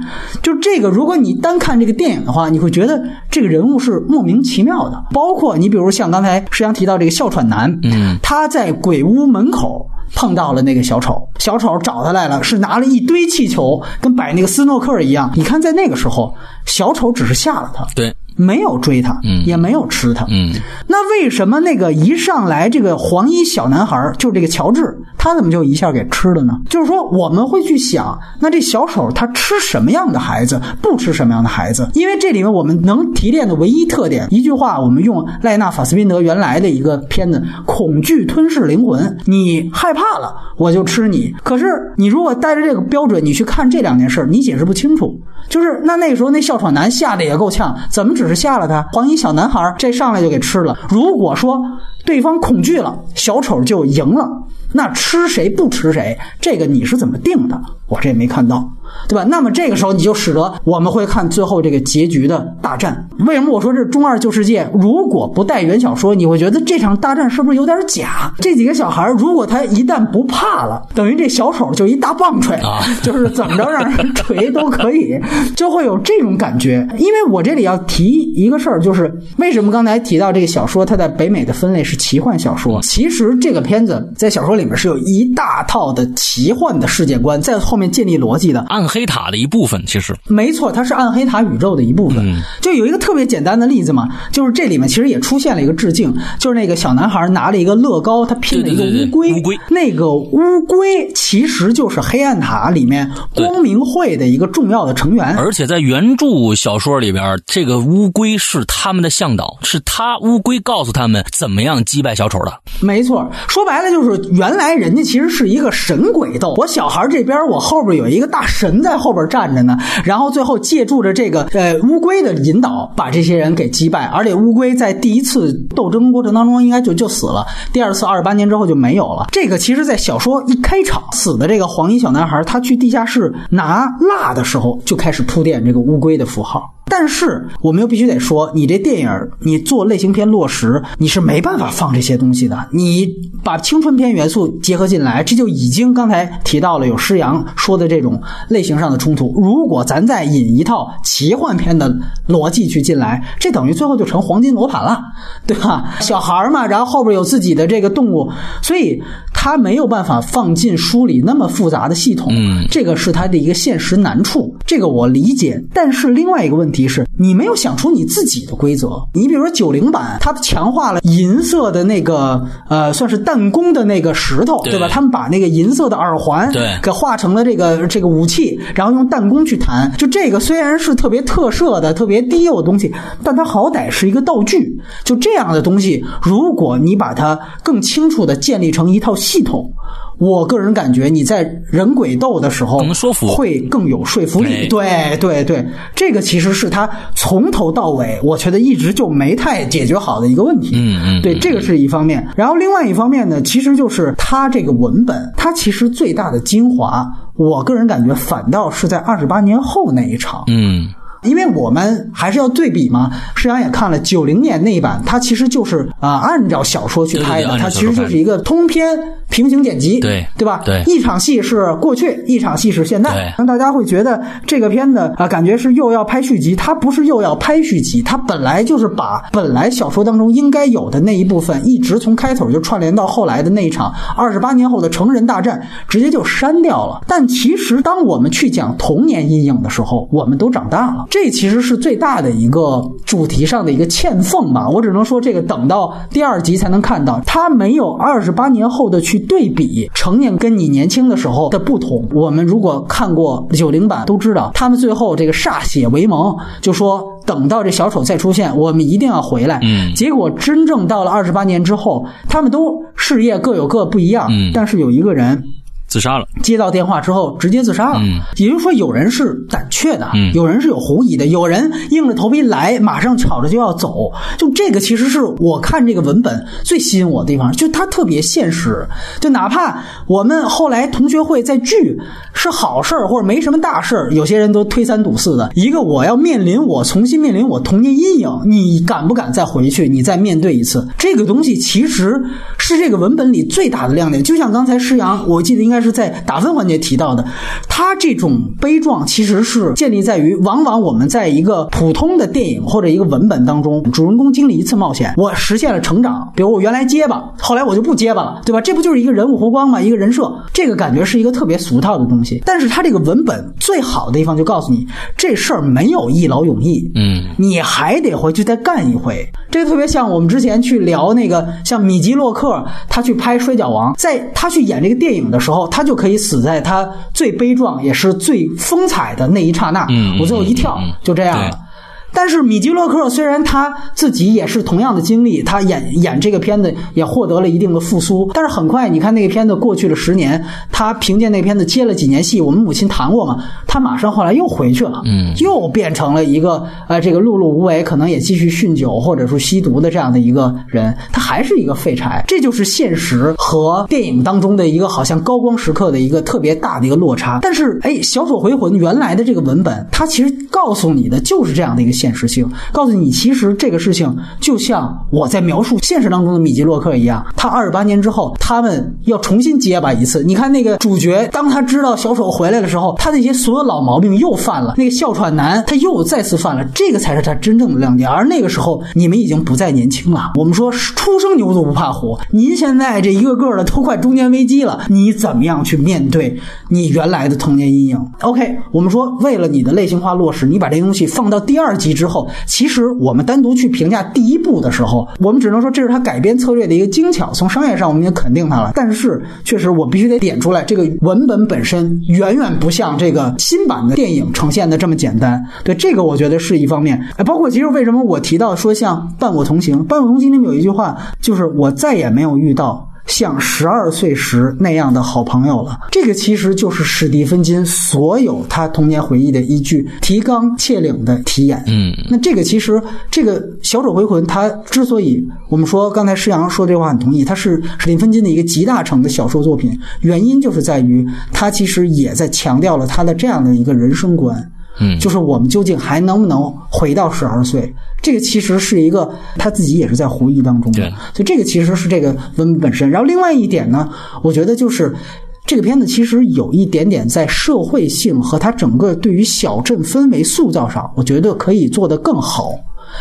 就这个如果你单看这个电影的话，你会觉得。这个人物是莫名其妙的，包括你比如像刚才石阳提到这个哮喘男，嗯，他在鬼屋门口碰到了那个小丑，小丑找他来了，是拿了一堆气球，跟摆那个斯诺克一样。你看在那个时候，小丑只是吓了他，对。没有追他，也没有吃他。嗯，那为什么那个一上来这个黄衣小男孩，就是这个乔治，他怎么就一下给吃了呢？就是说我们会去想，那这小丑他吃什么样的孩子，不吃什么样的孩子？因为这里面我们能提炼的唯一特点，一句话，我们用赖纳·法斯宾德原来的一个片子《恐惧吞噬灵魂》，你害怕了，我就吃你。可是你如果带着这个标准，你去看这两件事，你解释不清楚。就是那那时候那哮喘男吓得也够呛，怎么只是吓了他？黄衣小男孩这上来就给吃了。如果说对方恐惧了，小丑就赢了，那吃谁不吃谁？这个你是怎么定的？我这也没看到。对吧？那么这个时候你就使得我们会看最后这个结局的大战。为什么我说这是中二旧世界？如果不带原小说，你会觉得这场大战是不是有点假？这几个小孩如果他一旦不怕了，等于这小丑就一大棒槌啊，就是怎么着让人锤都可以，就会有这种感觉。因为我这里要提一个事儿，就是为什么刚才提到这个小说，它在北美的分类是奇幻小说。其实这个片子在小说里面是有一大套的奇幻的世界观在后面建立逻辑的。暗黑塔的一部分，其实没错，它是暗黑塔宇宙的一部分。就有一个特别简单的例子嘛，就是这里面其实也出现了一个致敬，就是那个小男孩拿了一个乐高，他拼了一个乌龟。乌龟那个乌龟其实就是黑暗塔里面光明会的一个重要的成员。而且在原著小说里边，这个乌龟是他们的向导，是他乌龟告诉他们怎么样击败小丑的。没错，说白了就是原来人家其实是一个神鬼斗，我小孩这边我后边有一个大神在后边站着呢，然后最后借助着这个呃乌龟的引导，把这些人给击败。而且乌龟在第一次斗争过程当中应该就就死了，第二次二十八年之后就没有了。这个其实，在小说一开场死的这个黄衣小男孩，他去地下室拿蜡的时候就开始铺垫这个乌龟的符号。但是我们又必须得说，你这电影你做类型片落实，你是没办法放这些东西的。你把青春片元素结合进来，这就已经刚才提到了有施洋说的这种类型上的冲突。如果咱再引一套奇幻片的逻辑去进来，这等于最后就成黄金罗盘了，对吧？小孩嘛，然后后边有自己的这个动物，所以他没有办法放进书里那么复杂的系统。嗯，这个是他的一个现实难处，这个我理解。但是另外一个问题。提示你没有想出你自己的规则。你比如说九零版，它强化了银色的那个呃，算是弹弓的那个石头，对吧？他们把那个银色的耳环对给画成了这个这个武器，然后用弹弓去弹。就这个虽然是特别特设的、特别低幼的东西，但它好歹是一个道具。就这样的东西，如果你把它更清楚的建立成一套系统。我个人感觉你在人鬼斗的时候能说服，会更有说服力。对对对，这个其实是他从头到尾，我觉得一直就没太解决好的一个问题。嗯嗯，对，这个是一方面。然后另外一方面呢，其实就是他这个文本，它其实最大的精华，我个人感觉反倒是在二十八年后那一场。嗯。因为我们还是要对比嘛，实际上也看了九零年那一版，它其实就是啊按照小说去拍的，它其实就是一个通篇平行剪辑，对对吧？对，一场戏是过去，一场戏是现在，让大家会觉得这个片子啊，感觉是又要拍续集，它不是又要拍续集，它本来就是把本来小说当中应该有的那一部分，一直从开头就串联到后来的那一场二十八年后的成人大战，直接就删掉了。但其实当我们去讲童年阴影的时候，我们都长大了。这其实是最大的一个主题上的一个欠缝吧，我只能说这个等到第二集才能看到，他没有二十八年后的去对比成年跟你年轻的时候的不同。我们如果看过九零版都知道，他们最后这个歃血为盟，就说等到这小丑再出现，我们一定要回来。嗯，结果真正到了二十八年之后，他们都事业各有各不一样，嗯，但是有一个人。自杀了，接到电话之后直接自杀了。嗯，也就是说，有人是胆怯的，嗯，有人是有狐疑的，有人硬着头皮来，马上吵着就要走。就这个，其实是我看这个文本最吸引我的地方，就它特别现实。就哪怕我们后来同学会在聚是好事儿或者没什么大事儿，有些人都推三阻四的。一个我要面临我重新面临我童年阴影，你敢不敢再回去？你再面对一次？这个东西其实是这个文本里最大的亮点。就像刚才施阳，我记得应该。应该是在打分环节提到的，他这种悲壮其实是建立在于，往往我们在一个普通的电影或者一个文本当中，主人公经历一次冒险，我实现了成长。比如我原来结巴，后来我就不结巴了，对吧？这不就是一个人物弧光吗？一个人设，这个感觉是一个特别俗套的东西。但是他这个文本最好的地方就告诉你，这事儿没有一劳永逸，嗯，你还得回去再干一回。这个特别像我们之前去聊那个，像米基洛克，他去拍《摔跤王》，在他去演这个电影的时候。他就可以死在他最悲壮也是最风采的那一刹那。嗯，我最后一跳，就这样了。但是米基洛克虽然他自己也是同样的经历，他演演这个片子也获得了一定的复苏。但是很快，你看那个片子过去了十年，他凭借那片子接了几年戏。我们母亲谈过嘛，他马上后来又回去了，嗯，又变成了一个呃这个碌碌无为，可能也继续酗酒或者说吸毒的这样的一个人。他还是一个废柴，这就是现实和电影当中的一个好像高光时刻的一个特别大的一个落差。但是哎，小丑回魂原来的这个文本，它其实告诉你的就是这样的一个现。现实性告诉你，其实这个事情就像我在描述现实当中的米基洛克一样，他二十八年之后，他们要重新结巴一次。你看那个主角，当他知道小丑回来的时候，他那些所有老毛病又犯了，那个哮喘男他又再次犯了，这个才是他真正的亮点。而那个时候，你们已经不再年轻了。我们说初生牛犊不怕虎，您现在这一个个的都快中年危机了，你怎么样去面对你原来的童年阴影？OK，我们说为了你的类型化落实，你把这东西放到第二集。之后，其实我们单独去评价第一部的时候，我们只能说这是他改编策略的一个精巧。从商业上，我们也肯定他了。但是，确实我必须得点出来，这个文本本身远远不像这个新版的电影呈现的这么简单。对这个，我觉得是一方面。哎，包括其实为什么我提到说像《伴我同行》，《伴我同行》里面有一句话，就是我再也没有遇到。像十二岁时那样的好朋友了，这个其实就是史蒂芬金所有他童年回忆的一句提纲挈领的题眼。嗯，那这个其实这个小丑回魂，他之所以我们说刚才施阳说这话很同意，他是史蒂芬金的一个集大成的小说作品，原因就是在于他其实也在强调了他的这样的一个人生观。嗯，就是我们究竟还能不能回到十二岁？这个其实是一个他自己也是在回忆当中的，所以这个其实是这个文本本身。然后另外一点呢，我觉得就是这个片子其实有一点点在社会性和它整个对于小镇氛围塑造上，我觉得可以做得更好。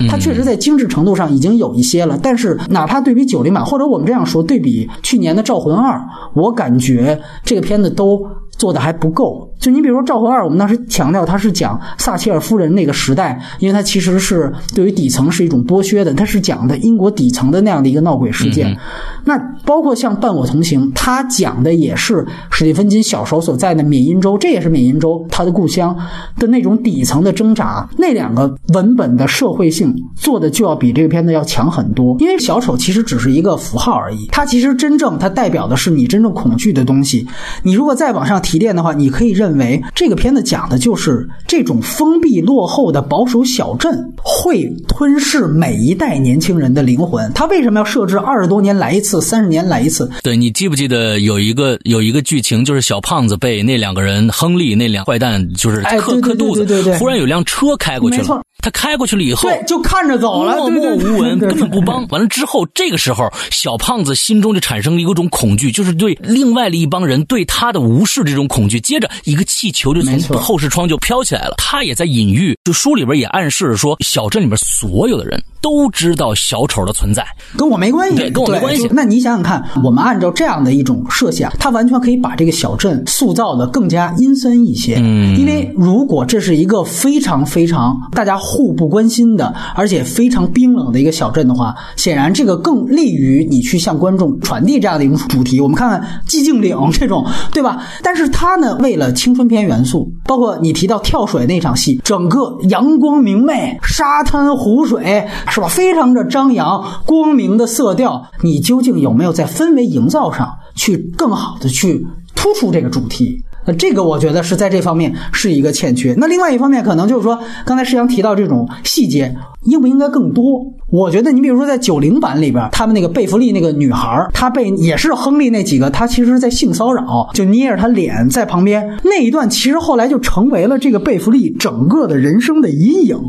它确实在精致程度上已经有一些了，但是哪怕对比九零版，或者我们这样说，对比去年的《招魂二》，我感觉这个片子都。做的还不够，就你比如说《赵和二》，我们当时强调它是讲撒切尔夫人那个时代，因为它其实是对于底层是一种剥削的，它是讲的英国底层的那样的一个闹鬼事件。那包括像《伴我同行》，它讲的也是史蒂芬金小时候所在的缅因州，这也是缅因州他的故乡的那种底层的挣扎。那两个文本的社会性做的就要比这个片子要强很多，因为小丑其实只是一个符号而已，它其实真正它代表的是你真正恐惧的东西。你如果再往上。提炼的话，你可以认为这个片子讲的就是这种封闭落后的保守小镇会吞噬每一代年轻人的灵魂。他为什么要设置二十多年来一次，三十年来一次？对你记不记得有一个有一个剧情，就是小胖子被那两个人亨利那两坏蛋就是磕磕肚子，对对对，忽然有辆车开过去了。他开过去了以后，对，就看着走了，默默无闻，根本不帮。完了之后，这个时候，小胖子心中就产生了一种恐惧，就是对另外的一帮人对他的无视这种恐惧。接着，一个气球就从后视窗就飘起来了。他也在隐喻，就书里边也暗示说，小镇里边所有的人。都知道小丑的存在，跟我没关系，对跟我没关系。那你想想看，我们按照这样的一种设想，它完全可以把这个小镇塑造的更加阴森一些。嗯，因为如果这是一个非常非常大家互不关心的，而且非常冰冷的一个小镇的话，显然这个更利于你去向观众传递这样的一种主题。我们看看寂静岭这种，对吧？但是他呢，为了青春片元素，包括你提到跳水那场戏，整个阳光明媚，沙滩湖水。是吧？非常的张扬、光明的色调，你究竟有没有在氛围营造上去更好的去突出这个主题？那这个我觉得是在这方面是一个欠缺。那另外一方面，可能就是说，刚才石阳提到这种细节。应不应该更多？我觉得你比如说在九零版里边，他们那个贝弗利那个女孩，她被也是亨利那几个，她其实在性骚扰，就捏着她脸在旁边那一段，其实后来就成为了这个贝弗利整个的人生的阴影。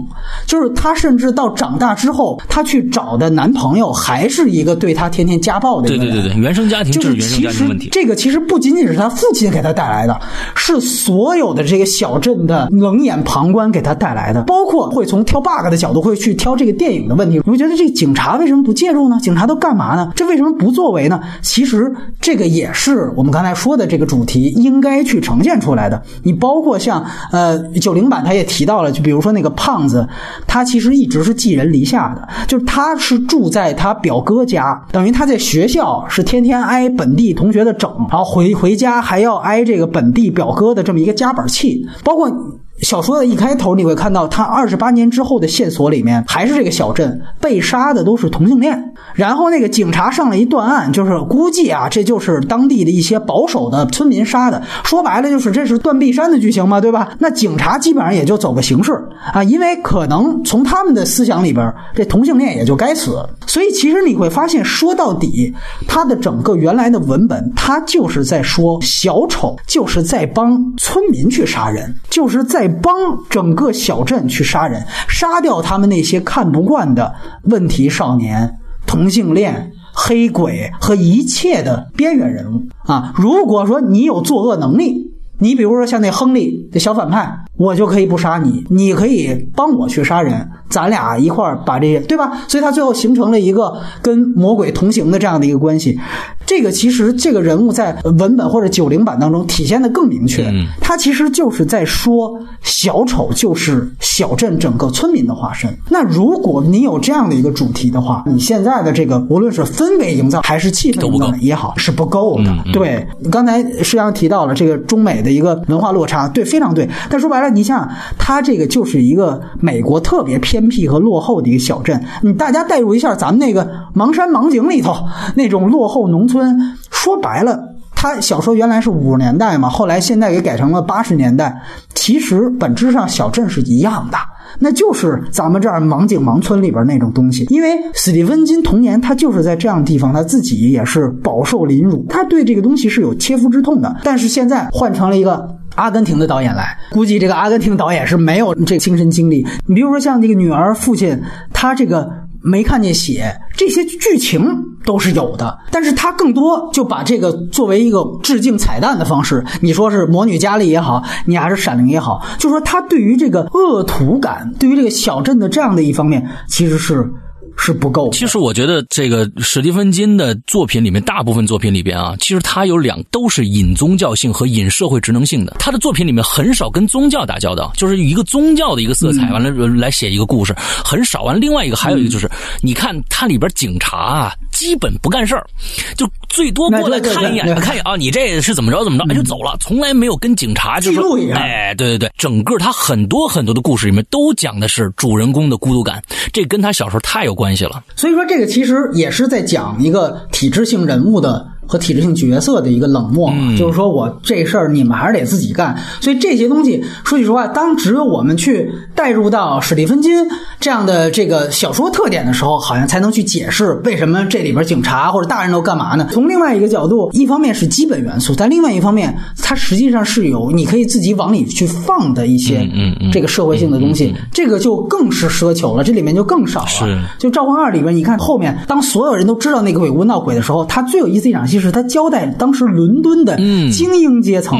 就是她甚至到长大之后，她去找的男朋友还是一个对她天天家暴的人。对对对对，原生家庭就是原生家庭问题。这个其实不仅仅是她父亲给她带来的，是所有的这个小镇的冷眼旁观给他带来的，包括会从挑 bug 的角度会去。挑这个电影的问题，你会觉得这警察为什么不介入呢？警察都干嘛呢？这为什么不作为呢？其实这个也是我们刚才说的这个主题应该去呈现出来的。你包括像呃九零版，他也提到了，就比如说那个胖子，他其实一直是寄人篱下的，就是他是住在他表哥家，等于他在学校是天天挨本地同学的整，然后回回家还要挨这个本弟表哥的这么一个夹板器，包括。小说的一开头，你会看到他二十八年之后的线索里面，还是这个小镇被杀的都是同性恋。然后那个警察上了一断案，就是估计啊，这就是当地的一些保守的村民杀的。说白了，就是这是断臂山的剧情嘛，对吧？那警察基本上也就走个形式啊，因为可能从他们的思想里边，这同性恋也就该死。所以其实你会发现，说到底，他的整个原来的文本，他就是在说小丑就是在帮村民去杀人，就是在。帮整个小镇去杀人，杀掉他们那些看不惯的问题少年、同性恋、黑鬼和一切的边缘人物啊！如果说你有作恶能力，你比如说像那亨利这小反派，我就可以不杀你，你可以帮我去杀人，咱俩一块儿把这些，对吧？所以他最后形成了一个跟魔鬼同行的这样的一个关系。这个其实这个人物在文本或者九零版当中体现的更明确，他其实就是在说小丑就是小镇整个村民的化身。那如果你有这样的一个主题的话，你现在的这个无论是氛围营造还是气氛营造也好，是不够的。对，刚才实际上提到了这个中美的一个文化落差，对，非常对。但说白了，你想，他这个就是一个美国特别偏僻和落后的一个小镇，你大家代入一下咱们那个盲山盲井里头那种落后农村，说白了。他小说原来是五十年代嘛，后来现在给改成了八十年代。其实本质上小镇是一样的，那就是咱们这儿盲井盲村里边那种东西。因为史蒂芬金童年他就是在这样地方，他自己也是饱受凌辱，他对这个东西是有切肤之痛的。但是现在换成了一个阿根廷的导演来，估计这个阿根廷导演是没有这亲身经历。你比如说像这个女儿父亲，他这个。没看见血，这些剧情都是有的，但是他更多就把这个作为一个致敬彩蛋的方式。你说是魔女佳丽也好，你还是闪灵也好，就说他对于这个恶徒感，对于这个小镇的这样的一方面，其实是。是不够。其实我觉得这个史蒂芬金的作品里面，大部分作品里边啊，其实他有两都是引宗教性和引社会职能性的。他的作品里面很少跟宗教打交道，就是一个宗教的一个色彩，完了来写一个故事很少。完了，另外一个还有一个就是，你看它里边警察啊，基本不干事儿，就最多过来看一眼，看一眼啊，你这是怎么着怎么着，哎就走了，从来没有跟警察就录一哎，对对对，整个他很多很多的故事里面都讲的是主人公的孤独感，这跟他小时候太有关。关系了，所以说这个其实也是在讲一个体制性人物的。和体制性角色的一个冷漠，就是说我这事儿你们还是得自己干。所以这些东西说句实话，当只有我们去带入到史蒂芬金这样的这个小说特点的时候，好像才能去解释为什么这里边警察或者大人都干嘛呢？从另外一个角度，一方面是基本元素，但另外一方面，它实际上是有你可以自己往里去放的一些这个社会性的东西，这个就更是奢求了，这里面就更少了。就《召唤二》里边，你看后面，当所有人都知道那个鬼屋闹鬼的时候，他最有意思一场戏。就是他交代当时伦敦的精英阶层，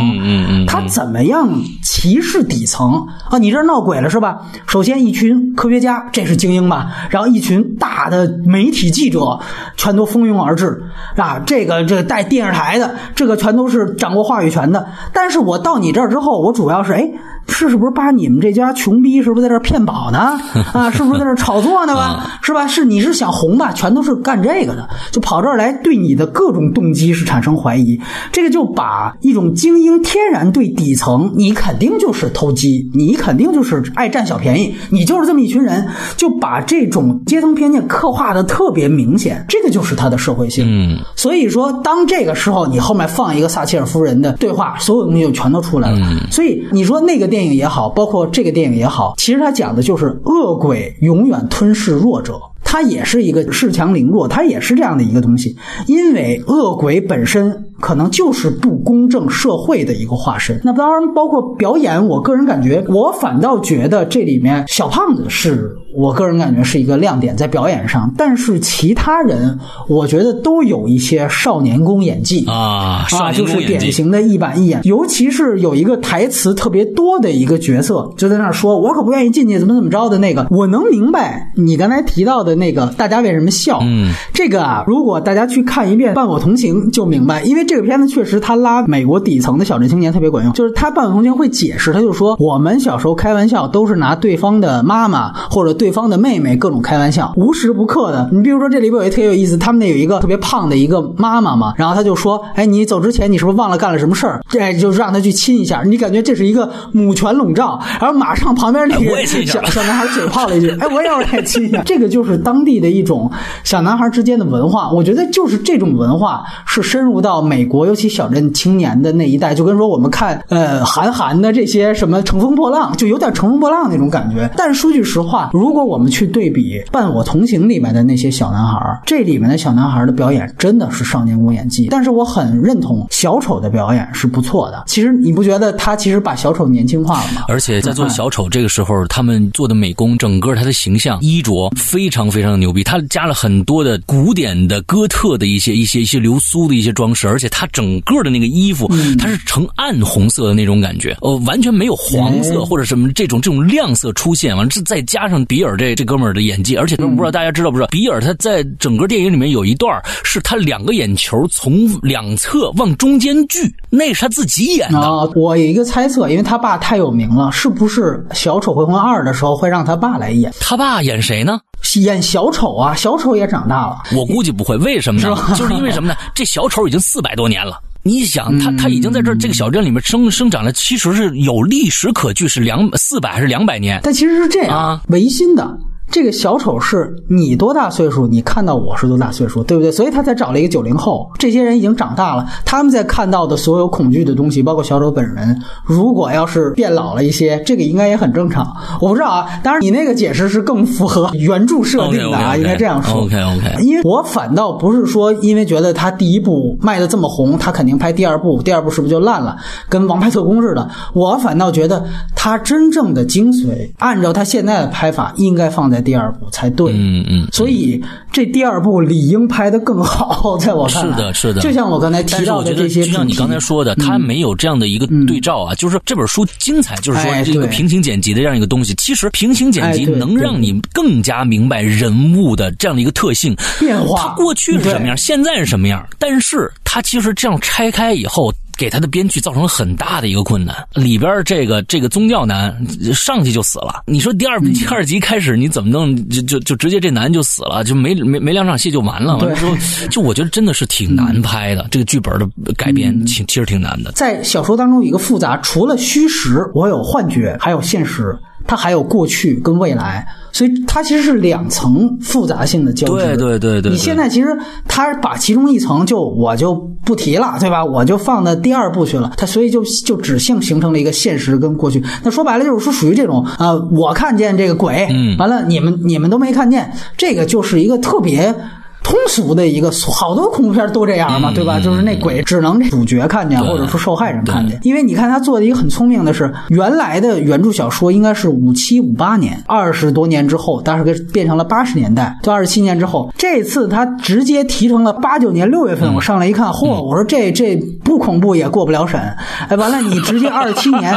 他怎么样歧视底层啊？你这闹鬼了是吧？首先一群科学家，这是精英吧？然后一群大的媒体记者，全都蜂拥而至啊！这个这个带电视台的，这个全都是掌握话语权的。但是我到你这儿之后，我主要是哎。是是不是把你们这家穷逼是不是在这骗保呢？啊，是不是在这炒作呢吧？是吧？是你是想红吧？全都是干这个的，就跑这儿来对你的各种动机是产生怀疑。这个就把一种精英天然对底层，你肯定就是偷鸡，你肯定就是爱占小便宜，你就是这么一群人，就把这种阶层偏见刻画的特别明显。这个就是他的社会性。嗯，所以说，当这个时候你后面放一个撒切尔夫人的对话，所有东西就全都出来了。所以你说那个电电影也好，包括这个电影也好，其实它讲的就是恶鬼永远吞噬弱者。它也是一个恃强凌弱，它也是这样的一个东西。因为恶鬼本身可能就是不公正社会的一个化身。那当然包括表演，我个人感觉，我反倒觉得这里面小胖子是我个人感觉是一个亮点在表演上。但是其他人，我觉得都有一些少年宫演技啊啊，就是典型的一板一眼。尤其是有一个台词特别多的一个角色，就在那说：“我可不愿意进去，怎么怎么着的那个。”我能明白你刚才提到的。那个大家为什么笑？嗯，这个啊，如果大家去看一遍《伴我同行》，就明白，因为这个片子确实他拉美国底层的小镇青年特别管用。就是他《伴我同行》会解释，他就说我们小时候开玩笑都是拿对方的妈妈或者对方的妹妹各种开玩笑，无时不刻的。你比如说这里边有一特别有意思，他们那有一个特别胖的一个妈妈嘛，然后他就说：“哎，你走之前你是不是忘了干了什么事儿？”这就让他去亲一下，你感觉这是一个母权笼罩，然后马上旁边那个 小小男孩嘴炮了一句：“哎，我也要来亲一下。”这个就是当地的一种小男孩之间的文化，我觉得就是这种文化是深入到美国，尤其小镇青年的那一代，就跟说我们看呃韩寒的这些什么乘风破浪，就有点乘风破浪那种感觉。但是说句实话，如果我们去对比《伴我同行》里面的那些小男孩，这里面的小男孩的表演真的是少年宫演技。但是我很认同小丑的表演是不错的。其实你不觉得他其实把小丑年轻化了吗？而且在做小丑这个时候，他们做的美工，整个他的形象、衣着非常。非常牛逼，他加了很多的古典的哥特的一些一些一些流苏的一些装饰，而且且它整个的那个衣服，它是呈暗红色的那种感觉，呃，完全没有黄色或者什么这种这种亮色出现。完了，这再加上比尔这这哥们儿的演技，而且都不知道大家知道不知道，比尔他在整个电影里面有一段是他两个眼球从两侧往中间聚，那是他自己演的。啊我有一个猜测，因为他爸太有名了，是不是《小丑回魂二》的时候会让他爸来演？他爸演谁呢？演小丑啊，小丑也长大了。我估计不会，为什么呢？就是因为什么呢？这小丑已经四百多年了。你想，他他已经在这这个小镇里面生生长了，其实是有历史可据，是两四百还是两百年？但其实是这样，维新的。这个小丑是你多大岁数？你看到我是多大岁数，对不对？所以他才找了一个九零后。这些人已经长大了，他们在看到的所有恐惧的东西，包括小丑本人，如果要是变老了一些，这个应该也很正常。我不知道啊，当然你那个解释是更符合 原著设定的啊，应该这样说。OK OK。因为我反倒不是说，因为觉得他第一部卖的这么红，他肯定拍第二部，第二部是不是就烂了？跟《王牌特工》似的。我反倒觉得他真正的精髓，按照他现在的拍法，应该放在。第二部才对，嗯嗯，所以这第二部理应拍的更好，在我看来是的，是的。就像我刚才提到的这些，就像你刚才说的，他没有这样的一个对照啊。就是这本书精彩，就是说这个平行剪辑的这样一个东西。其实平行剪辑能让你更加明白人物的这样的一个特性变化，他过去是什么样，现在是什么样。但是他其实这样拆开以后。给他的编剧造成了很大的一个困难。里边这个这个宗教男上去就死了。你说第二第二集开始你怎么弄？就就就直接这男就死了，就没没没两场戏就完了。完了之后，就我觉得真的是挺难拍的。这个剧本的改编其其实挺难的。在小说当中，一个复杂，除了虚实，我有幻觉，还有现实。它还有过去跟未来，所以它其实是两层复杂性的交织。对对对对。你现在其实它把其中一层就我就不提了，对吧？我就放到第二部去了。它所以就就只性形成了一个现实跟过去。那说白了就是说属于这种啊，我看见这个鬼，完了你们你们都没看见，这个就是一个特别。通俗的一个，好多恐怖片都这样嘛，对吧？就是那鬼只能主角看见，或者说受害人看见。因为你看他做的一个很聪明的是，原来的原著小说应该是五七五八年，二十多年之后，但是变成了八十年代，就二十七年之后。这次他直接提成了八九年六月份，我上来一看，嚯！我说这这不恐怖也过不了审。哎，完了，你直接二十七年，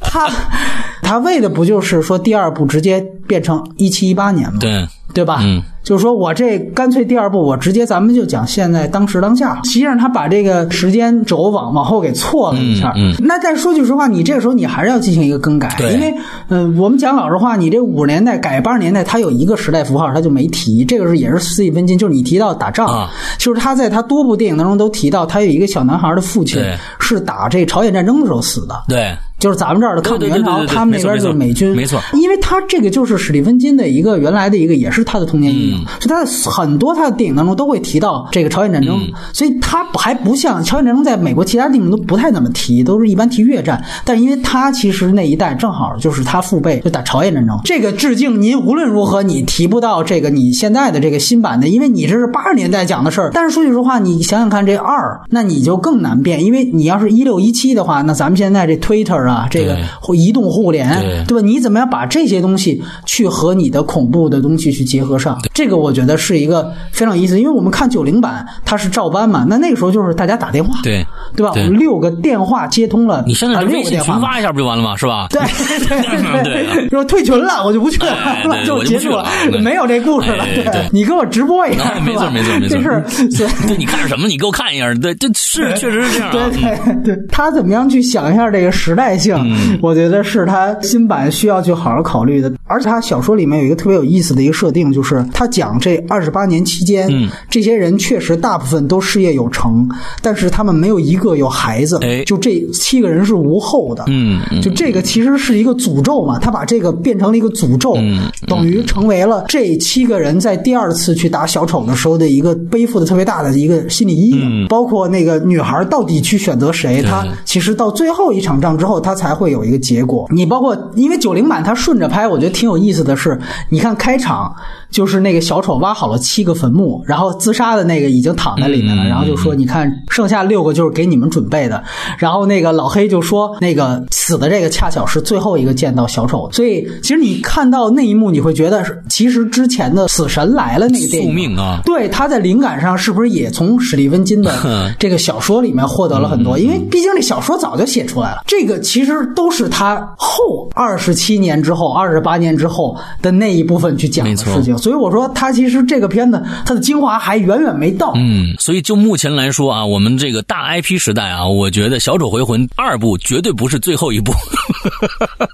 他他为的不就是说第二部直接变成一七一八年吗？对。对吧？嗯，就是说我这干脆第二步我直接咱们就讲现在当时当下。实际上他把这个时间轴往往后给错了一下。嗯，那再说句实话，你这个时候你还是要进行一个更改，因为嗯，我们讲老实话，你这五十年代改八十年代，他有一个时代符号，他就没提。这个是也是四季分金，就是你提到打仗，就是他在他多部电影当中都提到，他有一个小男孩的父亲是打这朝鲜战争的时候死的。对。就是咱们这儿的抗美援朝，他们那边就是美军，没错。因为他这个就是史蒂芬金的一个原来的一个，也是他的童年阴影。所以他很多他的电影当中都会提到这个朝鲜战争，所以他还不像朝鲜战争在美国其他地方都不太怎么提，都是一般提越战。但因为他其实那一代正好就是他父辈就打朝鲜战争，这个致敬您无论如何你提不到这个你现在的这个新版的，因为你这是八十年代讲的事儿。但是说句实话，你想想看这二，那你就更难变，因为你要是一六一七的话，那咱们现在这 Twitter 啊。啊，这个移动互联，对吧？你怎么样把这些东西去和你的恐怖的东西去结合上？这个我觉得是一个非常有意思，因为我们看九零版，它是照搬嘛，那那个时候就是大家打电话，对对吧？我们六个电话接通了，你现在微信群发一下不就完了吗？是吧？对 对对，说退群了，我就不去了，就结束了，没有这故事了。对，你给我直播一下，没错没错没错，这是 对，你看什么？你给我看一下，对，这是确实是这样。对对对，他怎么样去想一下这个时代？性，我觉得是他新版需要去好好考虑的。而且他小说里面有一个特别有意思的一个设定，就是他讲这二十八年期间，这些人确实大部分都事业有成，但是他们没有一个有孩子。就这七个人是无后的。嗯，就这个其实是一个诅咒嘛，他把这个变成了一个诅咒，等于成为了这七个人在第二次去打小丑的时候的一个背负的特别大的一个心理阴影。包括那个女孩到底去选择谁，她其实到最后一场仗之后，她。它才会有一个结果。你包括因为九零版它顺着拍，我觉得挺有意思的是，你看开场就是那个小丑挖好了七个坟墓，然后自杀的那个已经躺在里面了，然后就说你看剩下六个就是给你们准备的，然后那个老黑就说那个死的这个恰巧是最后一个见到小丑，所以其实你看到那一幕，你会觉得其实之前的死神来了那个电影宿命啊，对他在灵感上是不是也从史蒂芬金的这个小说里面获得了很多？因为毕竟这小说早就写出来了，这个其实都是他后二十七年之后、二十八年之后的那一部分去讲的事情。所以我说，他其实这个片子它的精华还远远没到。嗯，所以就目前来说啊，我们这个大 IP 时代啊，我觉得《小丑回魂》二部绝对不是最后一部，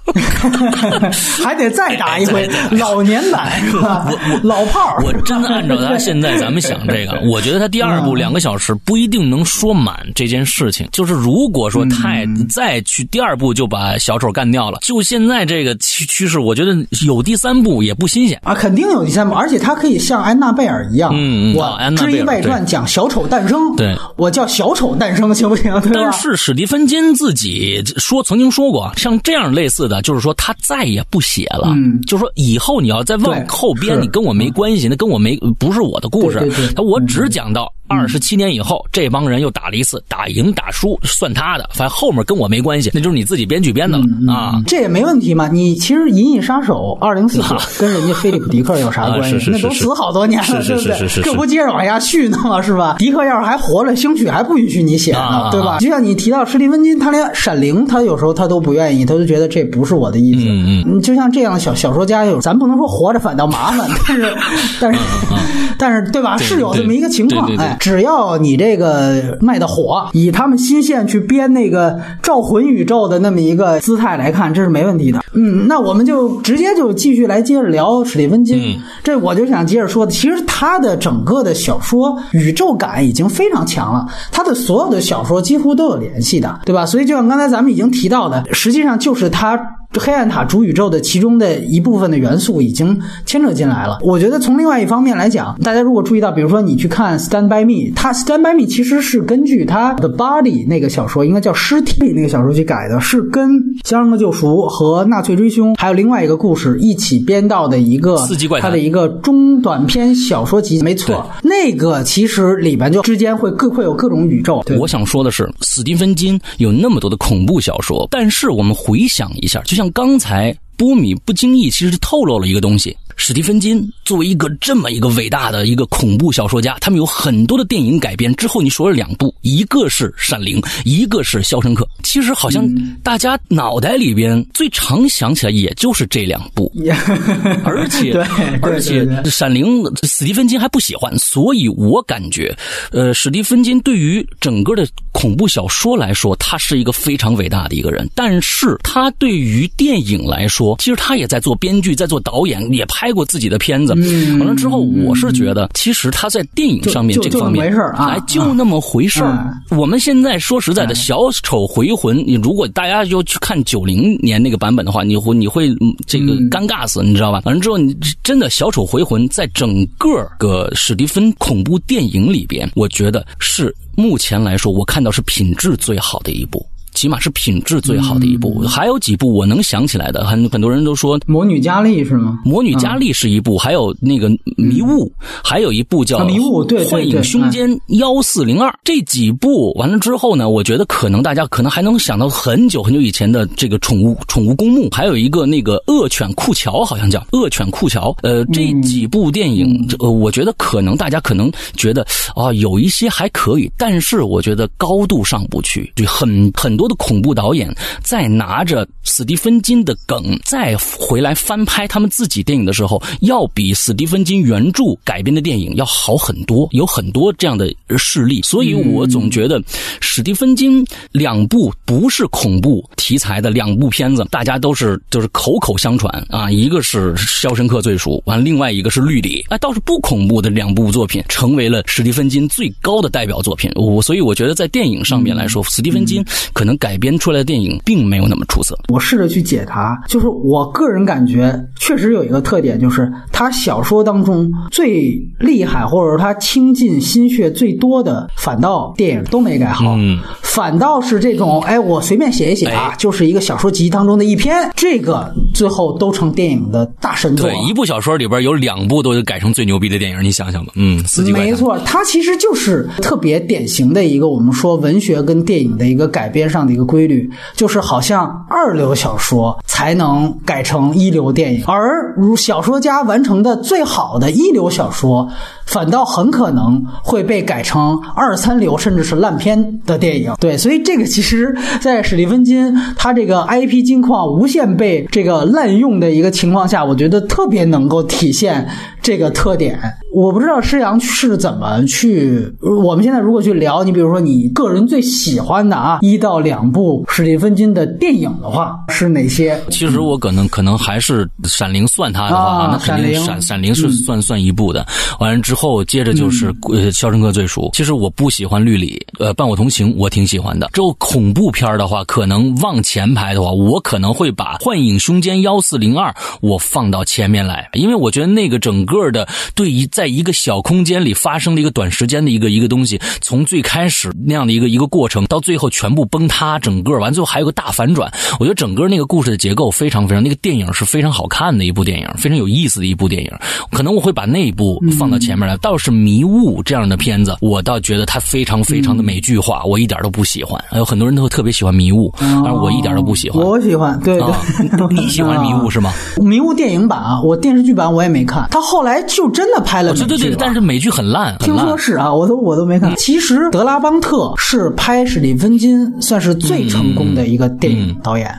还得再打一回 老年版是吧？我我 老炮儿，我真的按照他现在咱们想这个，我觉得他第二部两个小时不一定能说满这件事情。就是如果说太再去第二部就把小丑干掉了，就现在这个趋趋势，我觉得有第三部也不新鲜。啊，肯定有第三部，而且他可以像安娜贝尔一样，嗯，我知音外传讲小丑诞生，对，我叫小丑诞生行不行？但是史蒂芬金自己说曾经说过，像这样类似的，就是说他再也不写了，嗯，就是说以后你要再往后编，你跟我没关系，那跟我没不是我的故事，他我只讲到。二十七年以后，这帮人又打了一次，打赢打输算他的，反正后面跟我没关系，那就是你自己编剧编的了啊。这也没问题嘛。你其实《银翼杀手二零四九 》跟人家菲利普·迪克有啥关系？那都死好多年了，对不对？这不接着往下续呢吗？是吧？迪克要是还活着，兴许还不允许你写呢，对吧？就像你提到史蒂芬金，他连《闪灵》他有时候他都不愿意，他就觉得这不是我的意思。嗯嗯。就像这样的小小说家，有咱不能说活着反倒麻烦，但是但是 但是对吧？是有这么一个情况，哎，只要你。这个卖的火，以他们新线去编那个召魂宇宙的那么一个姿态来看，这是没问题的。嗯，那我们就直接就继续来接着聊史蒂芬金。这我就想接着说，其实他的整个的小说宇宙感已经非常强了，他的所有的小说几乎都有联系的，对吧？所以就像刚才咱们已经提到的，实际上就是他。黑暗塔主宇宙的其中的一部分的元素已经牵扯进来了。我觉得从另外一方面来讲，大家如果注意到，比如说你去看《Stand by Me》，它《Stand by Me》其实是根据他的《Body》那个小说，应该叫《尸体》那个小说去改的，是跟《肖申克救赎》和《纳粹追凶》还有另外一个故事一起编到的一个他的一个中短篇小说集。没错，那个其实里边就之间会各会有各种宇宙。我想说的是，史蒂芬金有那么多的恐怖小说，但是我们回想一下，就像。像刚才波米不经意其实透露了一个东西。史蒂芬金作为一个这么一个伟大的一个恐怖小说家，他们有很多的电影改编。之后你说了两部，一个是《闪灵》，一个是《肖申克》。其实好像大家脑袋里边最常想起来也就是这两部，而且而且《闪灵》史蒂芬金还不喜欢，所以我感觉，呃，史蒂芬金对于整个的恐怖小说来说，他是一个非常伟大的一个人。但是他对于电影来说，其实他也在做编剧，在做导演，也拍。拍过自己的片子，完了之后，我是觉得，其实他在电影上面这个方面，哎，就那么回事儿。我们现在说实在的，《小丑回魂》，你如果大家就去看九零年那个版本的话，你会你会这个尴尬死，你知道吧？完了之后，你真的《小丑回魂》在整个个史蒂芬恐怖电影里边，我觉得是目前来说，我看到是品质最好的一部。起码是品质最好的一部，还有几部我能想起来的，很很多人都说《魔女佳丽》是吗？《魔女佳丽》是一部，还有那个《迷雾》，还有一部叫《迷雾》，对幻影凶间幺四零二这几部完了之后呢，我觉得可能大家可能还能想到很久很久以前的这个宠物宠物公墓，还有一个那个恶犬库乔，好像叫恶犬库乔。呃，这几部电影，呃，我觉得可能大家可能觉得啊，有一些还可以，但是我觉得高度上不去，就很很。多多的恐怖导演在拿着史蒂芬金的梗再回来翻拍他们自己电影的时候，要比史蒂芬金原著改编的电影要好很多，有很多这样的事例。所以我总觉得史蒂芬金两部不是恐怖题材的两部片子，大家都是就是口口相传啊，一个是《肖申克罪赎》，完另外一个是《绿里》，哎，倒是不恐怖的两部作品，成为了史蒂芬金最高的代表作品。我所以我觉得在电影上面来说，史蒂芬金可能。能改编出来的电影并没有那么出色。我试着去解答，就是我个人感觉确实有一个特点，就是他小说当中最厉害，或者说他倾尽心血最多的，反倒电影都没改好，嗯反倒是这种，哎，我随便写一写啊，哎就是一个小说集当中的一篇，这个最后都成电影的大神作。对，一部小说里边有两部都改成最牛逼的电影，你想想吧。嗯。没错，它其实就是特别典型的一个我们说文学跟电影的一个改编上这样的一个规律，就是好像二流小说才能改成一流电影，而如小说家完成的最好的一流小说，反倒很可能会被改成二三流甚至是烂片的电影。对，所以这个其实，在史蒂芬金他这个 IP 金矿无限被这个滥用的一个情况下，我觉得特别能够体现这个特点。我不知道施阳是怎么去，我们现在如果去聊，你比如说你个人最喜欢的啊一到两部史蒂芬金的电影的话，是哪些？其实我可能可能还是《闪灵》算它的话，啊那肯定闪灵闪闪灵是算、算一部的。完了之后，接着就是呃《肖申克最熟》。其实我不喜欢绿里，呃，《伴我同行》我挺喜欢的。之后恐怖片的话，可能往前排的话，我可能会把《幻影凶间幺四零二》我放到前面来，因为我觉得那个整个的对于在一个小空间里发生的一个短时间的一个一个东西，从最开始那样的一个一个过程，到最后全部崩塌，整个完最后还有个大反转。我觉得整个那个故事的结构非常非常，那个电影是非常好看的一部电影，非常有意思的一部电影。可能我会把那一部放到前面来。倒是《迷雾》这样的片子，我倒觉得它非常非常的美剧化，我一点都不喜欢。还有很多人都特别喜欢《迷雾》，但是我一点都不喜欢。我喜欢，对对。啊，你喜欢《迷雾》是吗？迷雾电影版啊，我电视剧版我也没看，他后来就真的拍了对对对，但是美剧很烂，听。说是啊，我都我都没看。其实德拉邦特是拍史蒂芬金算是最成功的一个电影导演。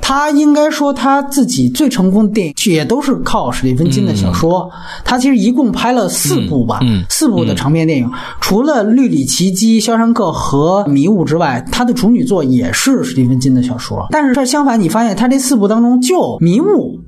他应该说他自己最成功的电影也都是靠史蒂芬金的小说。他其实一共拍了四部吧，嗯嗯四部的长篇电影。除了《绿里奇迹》《肖申克》和《迷雾》之外，他的处女作也是史蒂芬金的小说。但是这相反，你发现他这四部当中，就《迷雾》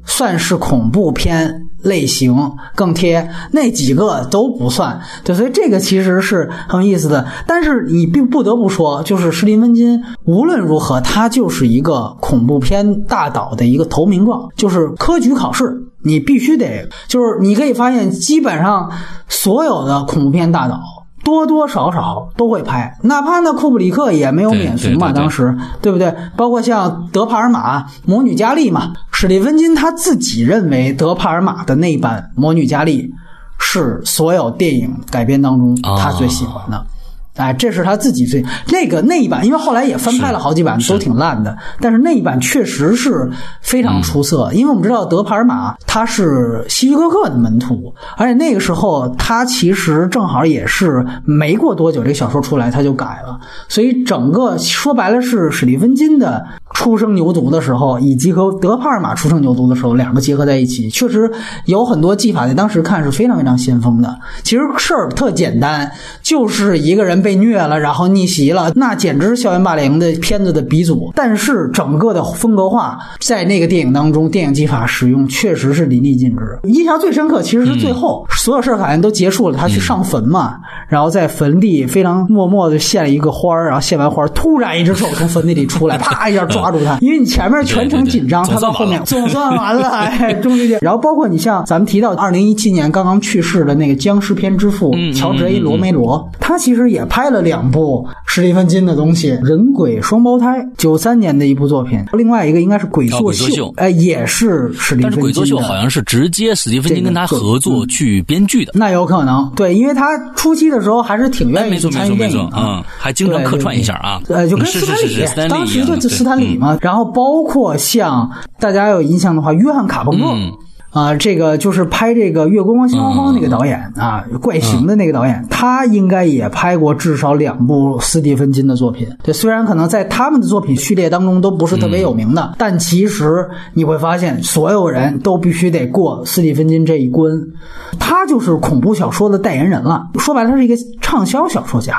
算是恐怖片。类型更贴，那几个都不算，对，所以这个其实是很有意思的。但是你并不得不说，就是士林温金无论如何，他就是一个恐怖片大导的一个投名状，就是科举考试，你必须得，就是你可以发现，基本上所有的恐怖片大导。多多少少都会拍，哪怕那库布里克也没有免俗嘛，当时对不对？包括像德帕尔玛《魔女佳丽》嘛，史蒂芬金他自己认为德帕尔玛的那版《魔女佳丽》是所有电影改编当中啊他最喜欢的。哎，这是他自己最那个那一版，因为后来也翻拍了好几版，都挺烂的。但是那一版确实是非常出色，因为我们知道德帕尔玛他是希区柯克的门徒，而且那个时候他其实正好也是没过多久，这个小说出来他就改了，所以整个说白了是史蒂芬金的初生牛犊的时候，以及和德帕尔玛初生牛犊的时候，两个结合在一起，确实有很多技法在当时看是非常非常先锋的。其实事儿特简单，就是一个人被虐了，然后逆袭了，那简直是校园霸凌的片子的鼻祖。但是整个的风格化在那个电影当中，电影技法使用确实是淋漓尽致。印象最深刻其实是最后、所有事儿好像都结束了，他去上坟嘛，然后在坟地非常默默的献了一个花儿，然后献完花儿，突然一只手从坟地里出来，啪一下抓住他，因为你前面全程紧张，他到后面总算完了，哎，终于。然后包括你像咱们提到二零一七年刚刚去世的那个僵尸片之父乔治 A 罗梅罗，他其实也拍了两部史蒂芬金的东西，《人鬼双胞胎》九三年的一部作品，另外一个应该是《鬼作秀哎，也是史蒂芬金的。但是《鬼作秀》好像是直接史蒂芬金跟他合作去编剧的。那有可能，对，因为他初期的时候还是挺愿意参与电影的，嗯还经常客串一下啊。呃，就跟斯坦利当时就斯坦李嘛，然后包括像大家有印象的话，约翰卡彭特。嗯啊，这个就是拍这个《月光光心慌慌》那个导演、啊，怪形的那个导演，他应该也拍过至少两部斯蒂芬金的作品。对，虽然可能在他们的作品序列当中都不是特别有名的，但其实你会发现，所有人都必须得过斯蒂芬金这一关。他就是恐怖小说的代言人了。说白了，他是一个畅销小说家。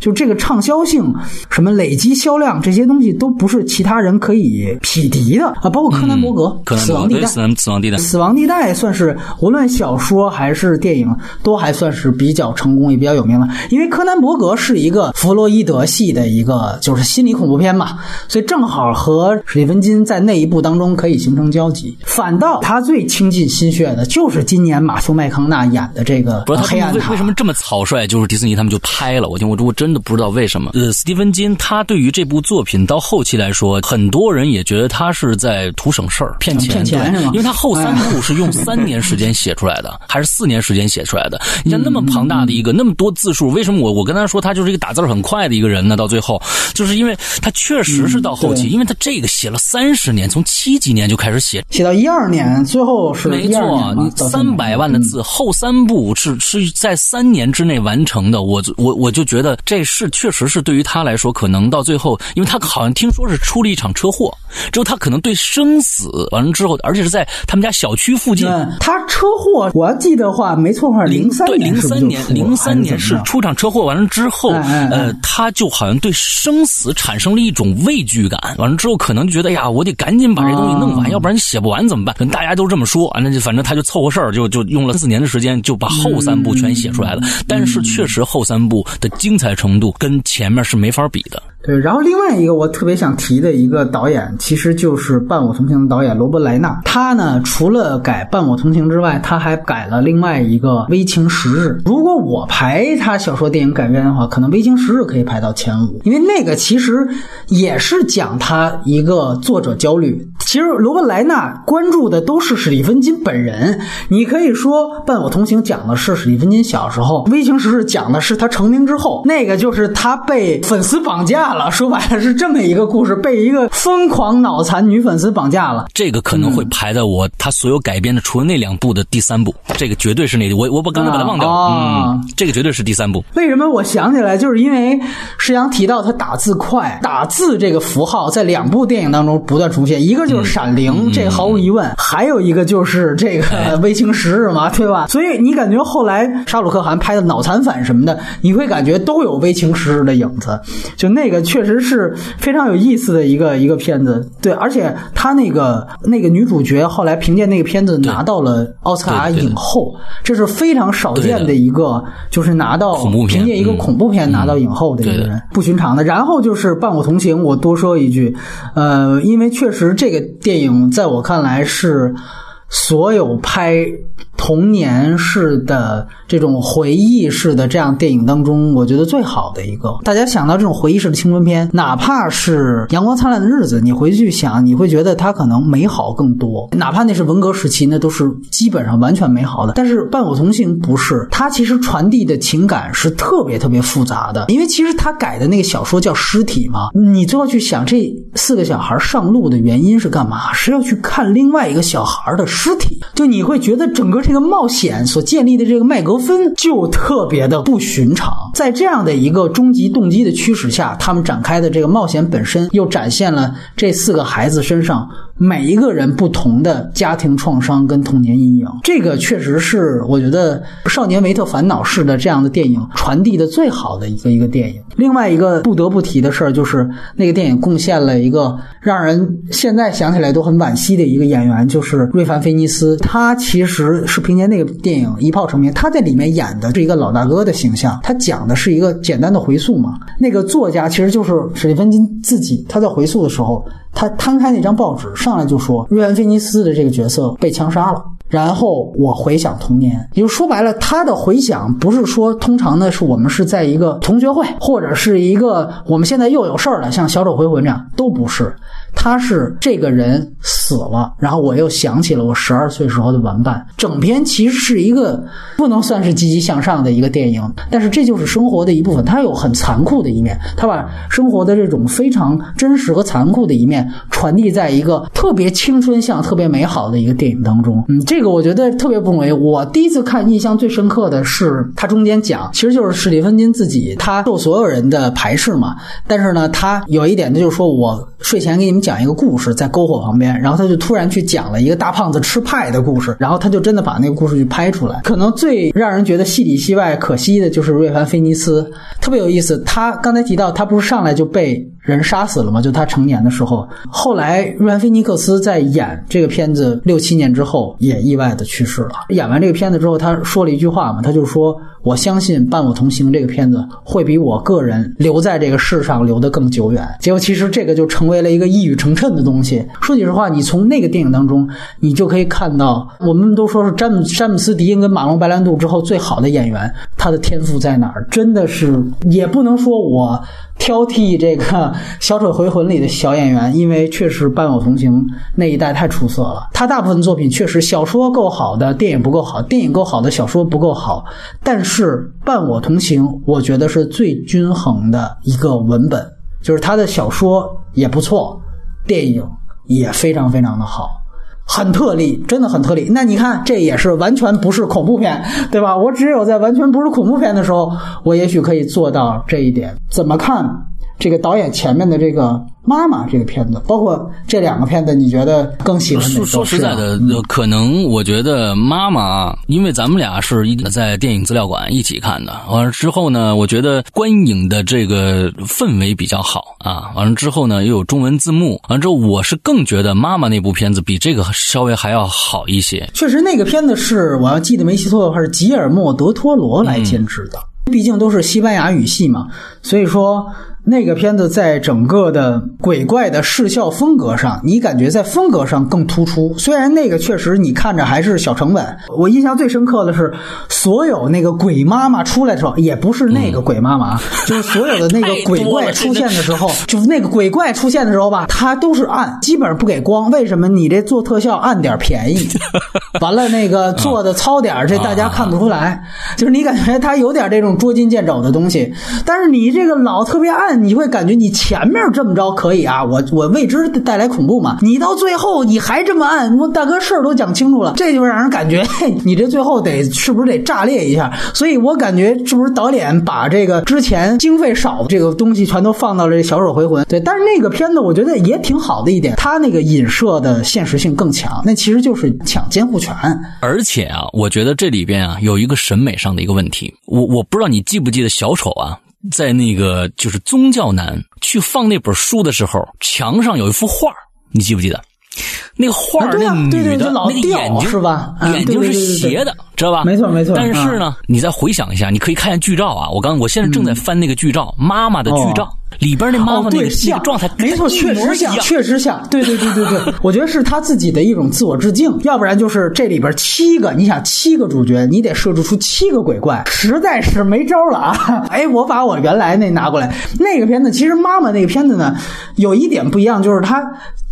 就这个畅销性，什么累积销量这些东西都不是其他人可以匹敌的啊！包括柯南伯格，《死亡地带》，死亡地带，死亡地带算是无论小说还是电影都还算是比较成功也比较有名的。因为柯南伯格是一个弗洛伊德系的一个就是心理恐怖片嘛，所以正好和史蒂芬金在那一部当中可以形成交集。反倒他最倾尽心血的就是今年马修麦康纳演的这个《黑暗塔》。为为什么这么草率？就是迪他们就拍了，我听我我真。的不知道为什么，呃，斯蒂芬金他对于这部作品到后期来说，很多人也觉得他是在图省事儿、骗钱，对，因为他后三部是用三 年时间写出来的，还是四年时间写出来的？你像那么庞大的一个那么多字数，为什么我我跟他说他就是一个打字很快的一个人呢？到最后，就是因为他确实是到后期，因为他这个写了三十年，从七几年就开始写，写到一二年，最后是没错，你三百万的字，后三部是是在三年之内完成的，我我我就觉得这。事，确实是对于他来说，可能到最后，因为他好像听说是出了一场车祸，之后他可能对生死完了之后，而且是在他们家小区附近。他车祸，我要记得话没错话，零三对零三年，零三年是出场车祸完了之后，呃，他就好像对生死产生了一种畏惧感。完了之后，可能觉得呀，我得赶紧把这东西弄完，要不然写不完怎么办？可能大家都这么说，完了就反正他就凑合事儿，就就用了四年的时间就把后三部全写出来了。但是确实后三部的精彩程。程度跟前面是没法比的。对，然后另外一个我特别想提的一个导演，其实就是《伴我同行》的导演罗伯莱纳。他呢，除了改《伴我同行》之外，他还改了另外一个《危情十日》。如果我排他小说电影改编的话，可能《危情十日》可以排到前五，因为那个其实也是讲他一个作者焦虑。其实罗伯莱纳关注的都是史蒂芬金本人。你可以说《伴我同行》讲的是史蒂芬金小时候，《危情十日》讲的是他成名之后。那个就是他被粉丝绑架。了，说白了是这么一个故事，被一个疯狂脑残女粉丝绑架了。这个可能会排在我他所有改编的，除了那两部的第三部。这个绝对是那，我我把刚才把它忘掉了。嗯，这个绝对是第三部。为什么我想起来？就是因为石阳提到他打字快，打字这个符号在两部电影当中不断出现，一个就是《闪灵》，这毫无疑问；还有一个就是这个《危情十日》嘛，对吧？所以你感觉后来沙鲁克汗拍的脑残粉什么的，你会感觉都有《危情十日》的影子，就那个。确实是非常有意思的一个一个片子，对，而且他那个那个女主角后来凭借那个片子拿到了奥斯卡影后，这是非常少见的一个，就是拿到凭借一个恐怖片拿到影后的一个人，不寻常的。然后就是《伴我同行》，我多说一句，呃，因为确实这个电影在我看来是所有拍。童年式的这种回忆式的这样电影当中，我觉得最好的一个。大家想到这种回忆式的青春片，哪怕是《阳光灿烂的日子》，你回去想，你会觉得它可能美好更多。哪怕那是文革时期，那都是基本上完全美好的。但是《伴我同行》不是，它其实传递的情感是特别特别复杂的。因为其实他改的那个小说叫《尸体》嘛，你最后去想，这四个小孩上路的原因是干嘛？是要去看另外一个小孩的尸体。就你会觉得整个。这这个冒险所建立的这个麦格芬就特别的不寻常，在这样的一个终极动机的驱使下，他们展开的这个冒险本身又展现了这四个孩子身上。每一个人不同的家庭创伤跟童年阴影，这个确实是我觉得《少年维特烦恼》式的这样的电影传递的最好的一个一个电影。另外一个不得不提的事儿，就是那个电影贡献了一个让人现在想起来都很惋惜的一个演员，就是瑞凡·菲尼斯。他其实是凭借那个电影一炮成名。他在里面演的是一个老大哥的形象，他讲的是一个简单的回溯嘛。那个作家其实就是史蒂芬金自己，他在回溯的时候。他摊开那张报纸，上来就说瑞安·菲尼斯的这个角色被枪杀了。然后我回想童年，也就说白了，他的回想不是说通常呢是我们是在一个同学会，或者是一个我们现在又有事儿了，像小丑回魂这样，都不是。他是这个人死了，然后我又想起了我十二岁时候的玩伴。整篇其实是一个不能算是积极向上的一个电影，但是这就是生活的一部分。它有很残酷的一面，他把生活的这种非常真实和残酷的一面传递在一个特别青春向、特别美好的一个电影当中。嗯，这个我觉得特别不容易。我第一次看，印象最深刻的是他中间讲，其实就是史蒂芬金自己，他受所有人的排斥嘛。但是呢，他有一点呢，就是说我睡前给你们。讲讲一个故事，在篝火旁边，然后他就突然去讲了一个大胖子吃派的故事，然后他就真的把那个故事去拍出来。可能最让人觉得戏里戏外可惜的就是瑞凡·菲尼斯，特别有意思。他刚才提到，他不是上来就被。人杀死了吗？就他成年的时候，后来瑞安·菲尼克斯在演这个片子六七年之后，也意外的去世了。演完这个片子之后，他说了一句话嘛，他就说：“我相信《伴我同行》这个片子会比我个人留在这个世上留得更久远。”结果其实这个就成为了一个一语成谶的东西。说句实话，你从那个电影当中，你就可以看到，我们都说是詹姆詹姆斯·迪恩跟马龙·白兰度之后最好的演员，他的天赋在哪儿？真的是也不能说我。挑剔这个《小丑回魂》里的小演员，因为确实伴我同行那一代太出色了。他大部分作品确实小说够好的，电影不够好；电影够好的，小说不够好。但是伴我同行，我觉得是最均衡的一个文本，就是他的小说也不错，电影也非常非常的好。很特例，真的很特例。那你看，这也是完全不是恐怖片，对吧？我只有在完全不是恐怖片的时候，我也许可以做到这一点。怎么看这个导演前面的这个？妈妈这个片子，包括这两个片子，你觉得更喜欢哪个？说实在的，可能我觉得妈妈，因为咱们俩是一在电影资料馆一起看的。完了之后呢，我觉得观影的这个氛围比较好啊。完了之后呢，又有中文字幕。完了之后，我是更觉得妈妈那部片子比这个稍微还要好一些。确实，那个片子是我要记得没记错的话，是吉尔莫·德托罗来监制的。毕竟都是西班牙语系嘛，所以说。那个片子在整个的鬼怪的视效风格上，你感觉在风格上更突出。虽然那个确实你看着还是小成本，我印象最深刻的是，所有那个鬼妈妈出来的时候，也不是那个鬼妈妈，就是所有的那个鬼怪出现的时候，就是那个鬼怪出现的时候吧，它都是暗，基本上不给光。为什么你这做特效暗点便宜？完了那个做的糙点这大家看不出来。就是你感觉它有点这种捉襟见肘的东西，但是你这个老特别暗。你会感觉你前面这么着可以啊，我我未知带来恐怖嘛？你到最后你还这么按，我大哥事儿都讲清楚了，这就让人感觉 你这最后得是不是得炸裂一下？所以我感觉是不是导演把这个之前经费少的这个东西全都放到了《小丑回魂》？对，但是那个片子我觉得也挺好的一点，它那个影射的现实性更强，那其实就是抢监护权。而且啊，我觉得这里边啊有一个审美上的一个问题，我我不知道你记不记得小丑啊。在那个就是宗教男去放那本书的时候，墙上有一幅画，你记不记得？那个画那女的那个眼睛是吧？眼睛是斜的，知道吧？没错没错。但是呢，你再回想一下，你可以看一下剧照啊。我刚我现在正在翻那个剧照，妈妈的剧照。里边那妈妈那个那个状态，没错，确实像，确实像。对对对对对，我觉得是他自己的一种自我致敬，要不然就是这里边七个，你想七个主角，你得设置出七个鬼怪，实在是没招了啊！哎，我把我原来那拿过来，那个片子其实妈妈那个片子呢，有一点不一样，就是他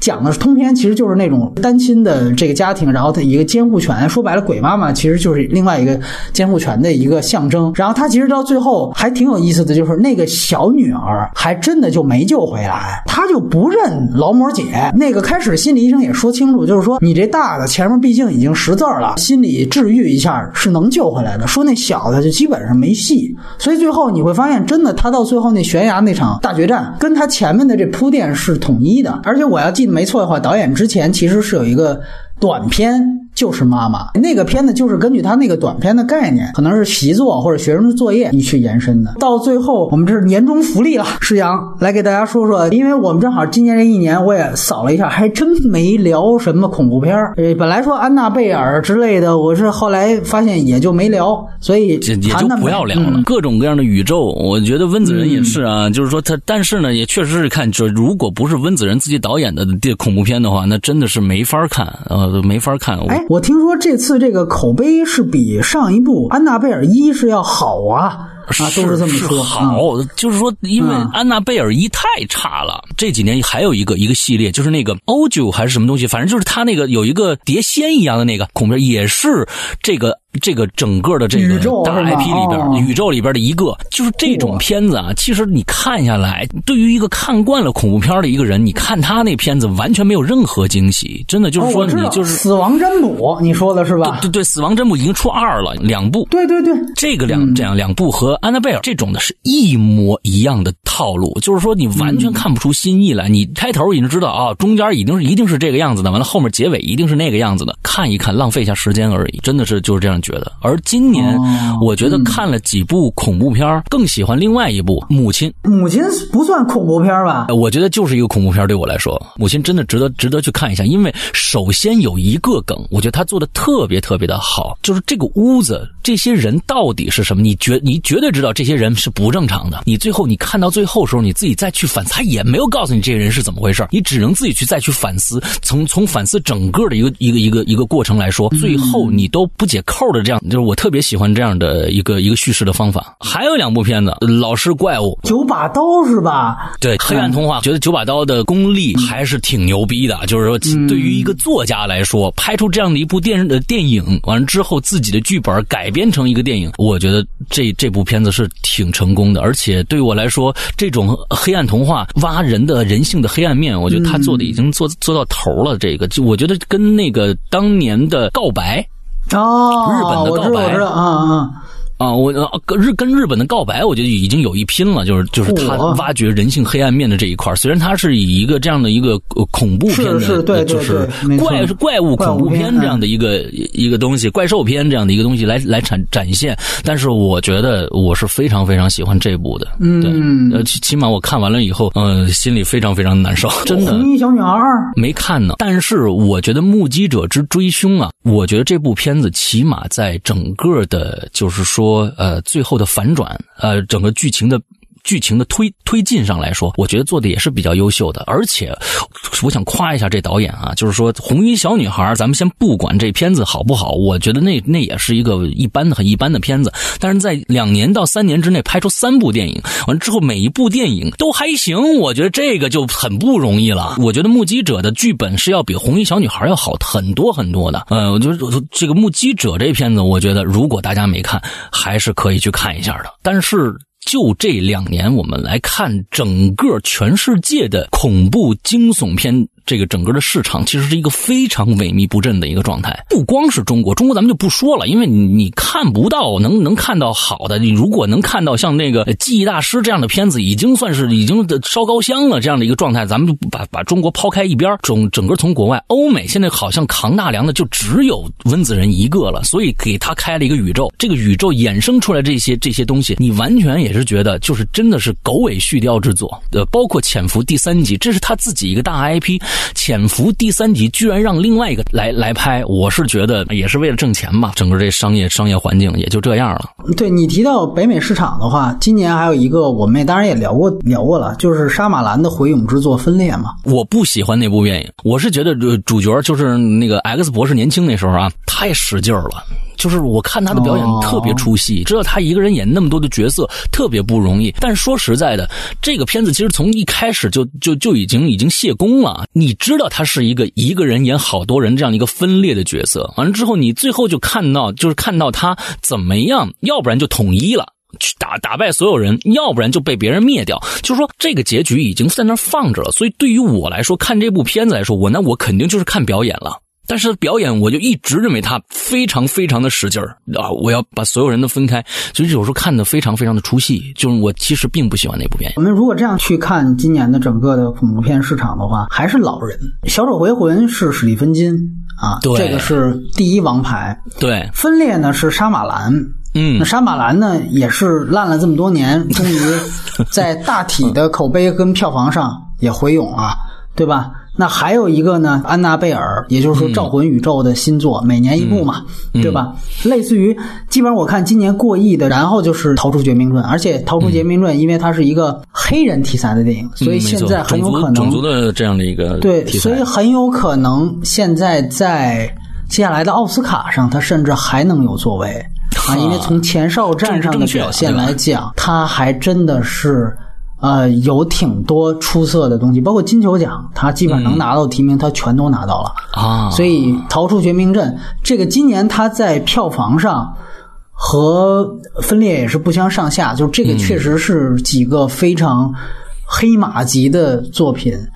讲的是通篇，其实就是那种单亲的这个家庭，然后他一个监护权，说白了，鬼妈妈其实就是另外一个监护权的一个象征。然后他其实到最后还挺有意思的，就是那个小女儿还。还真的就没救回来，他就不认劳模姐。那个开始心理医生也说清楚，就是说你这大的前面毕竟已经识字了，心理治愈一下是能救回来的。说那小的就基本上没戏。所以最后你会发现，真的他到最后那悬崖那场大决战，跟他前面的这铺垫是统一的。而且我要记得没错的话，导演之前其实是有一个短片。就是妈妈那个片子，就是根据他那个短片的概念，可能是习作或者学生的作业，你去延伸的。到最后，我们这是年终福利了，施阳来给大家说说，因为我们正好今年这一年，我也扫了一下，还真没聊什么恐怖片呃，本来说安娜贝尔之类的，我是后来发现也就没聊，所以也就不要聊了。各种各样的宇宙，我觉得温子仁也是啊，就是说他，但是呢，也确实是看，就如果不是温子仁自己导演的这恐怖片的话，那真的是没法看啊，都没法看。哎。我听说这次这个口碑是比上一部《安娜贝尔一》是要好啊。啊，都是这么说。好，就是说，因为安娜贝尔一太差了。这几年还有一个一个系列，就是那个欧九还是什么东西，反正就是他那个有一个碟仙一样的那个恐怖片，也是这个这个整个的这个大 IP 里边宇宙里边的一个。就是这种片子啊，其实你看下来，对于一个看惯了恐怖片的一个人，你看他那片子完全没有任何惊喜。真的就是说，你就是死亡占卜，你说的是吧？对对，死亡占卜已经出二了，两部。对对对，这个两这样两部和。安娜贝尔这种的是一模一样的套路，就是说你完全看不出新意来。你开头已经知道啊，中间一定是一定是这个样子的，完了后面结尾一定是那个样子的，看一看浪费一下时间而已，真的是就是这样觉得。而今年我觉得看了几部恐怖片，更喜欢另外一部《母亲》。母亲不算恐怖片吧？我觉得就是一个恐怖片，对我来说，《母亲》真的值得值得去看一下，因为首先有一个梗，我觉得他做的特别特别的好，就是这个屋子这些人到底是什么？你绝你绝对知道这些人是不正常的。你最后你看到最后时候，你自己再去反思，他也没有告诉你这些人是怎么回事，你只能自己去再去反思。从从反思整个的一个一个一个一个过程来说，最后你都不解扣的这样，就是我特别喜欢这样的一个一个叙事的方法。还有两部片子，《老师怪物》九把刀是吧？对，黑暗童话，觉得九把刀的功力还是挺牛逼的。就是说，对于一个作家来说，拍出这样的一部电的电影，完了之后自己的剧本改编成一个电影，我觉得这这部片子是挺成功的。而且对我来说，这种黑暗童话挖人的人性的黑暗面，我觉得他做的已经做做到头了。这个，就我觉得跟那个当年的告白哦，日本的告白，啊啊。啊，我跟日跟日本的告白，我觉得已经有一拼了，就是就是他挖掘人性黑暗面的这一块。虽然他是以一个这样的一个恐怖片的，就是怪是怪物恐怖片这样的一个一个东西，怪兽片这样的一个东西来来展展现，但是我觉得我是非常非常喜欢这部的。嗯，呃，起起码我看完了以后，嗯，心里非常非常难受。真的，红衣小女孩没看呢，但是我觉得《目击者之追凶》啊，我觉得这部片子起码在整个的，就是说。说呃，最后的反转，呃，整个剧情的剧情的推推进上来说，我觉得做的也是比较优秀的。而且，我想夸一下这导演啊，就是说《红衣小女孩》，咱们先不管这片子好不好，我觉得那那也是一个一般的、很一般的片子。但是在两年到三年之内拍出三部电影，完之后每一部电影都还行，我觉得这个就很不容易了。我觉得《目击者》的剧本是要比《红衣小女孩》要好很多很多的。呃，我觉得这个《目击者》这片子，我觉得如果大家没看，还是可以去看一下的。但是。就这两年，我们来看整个全世界的恐怖惊悚片。这个整个的市场其实是一个非常萎靡不振的一个状态，不光是中国，中国咱们就不说了，因为你你看不到能能看到好的，你如果能看到像那个《记忆大师》这样的片子，已经算是已经烧高香了这样的一个状态，咱们就把把中国抛开一边，整整个从国外，欧美现在好像扛大梁的就只有温子仁一个了，所以给他开了一个宇宙，这个宇宙衍生出来这些这些东西，你完全也是觉得就是真的是狗尾续貂之作，呃，包括《潜伏》第三集，这是他自己一个大 IP。潜伏第三集居然让另外一个来来拍，我是觉得也是为了挣钱吧。整个这商业商业环境也就这样了。对你提到北美市场的话，今年还有一个我们也当然也聊过聊过了，就是沙马兰的回勇之作《分裂》嘛。我不喜欢那部电影，我是觉得主角就是那个 X 博士年轻那时候啊，太使劲了。就是我看他的表演特别出戏，知道他一个人演那么多的角色特别不容易。但是说实在的，这个片子其实从一开始就就就已经已经谢功了。你知道他是一个一个人演好多人这样一个分裂的角色，完了之后你最后就看到就是看到他怎么样，要不然就统一了去打打败所有人，要不然就被别人灭掉。就是说这个结局已经在那放着了。所以对于我来说，看这部片子来说，我那我肯定就是看表演了。但是表演，我就一直认为他非常非常的使劲儿啊！我要把所有人都分开，所以有时候看的非常非常的出戏。就是我其实并不喜欢那部片。我们如果这样去看今年的整个的恐怖片市场的话，还是老人。小丑回魂是史蒂芬金啊，这个是第一王牌。对，分裂呢是杀马兰。嗯，那沙马兰呢也是烂了这么多年，终于在大体的口碑跟票房上也回勇了，对吧？那还有一个呢，安娜贝尔，也就是说《招魂宇宙》的新作，每年一部嘛，对吧？类似于基本上我看今年过亿的，然后就是《逃出绝命镇》，而且《逃出绝命镇》因为它是一个黑人题材的电影，所以现在很有可能种族的这样的一个对，所以很有可能现在在接下来的奥斯卡上，它甚至还能有作为啊，因为从前哨战上的表现来讲，它还真的是。呃，有挺多出色的东西，包括金球奖，他基本上能拿到提名，他全都拿到了啊。所以《逃出绝命镇》这个今年他在票房上和《分裂》也是不相上下，就是这个确实是几个非常黑马级的作品。嗯，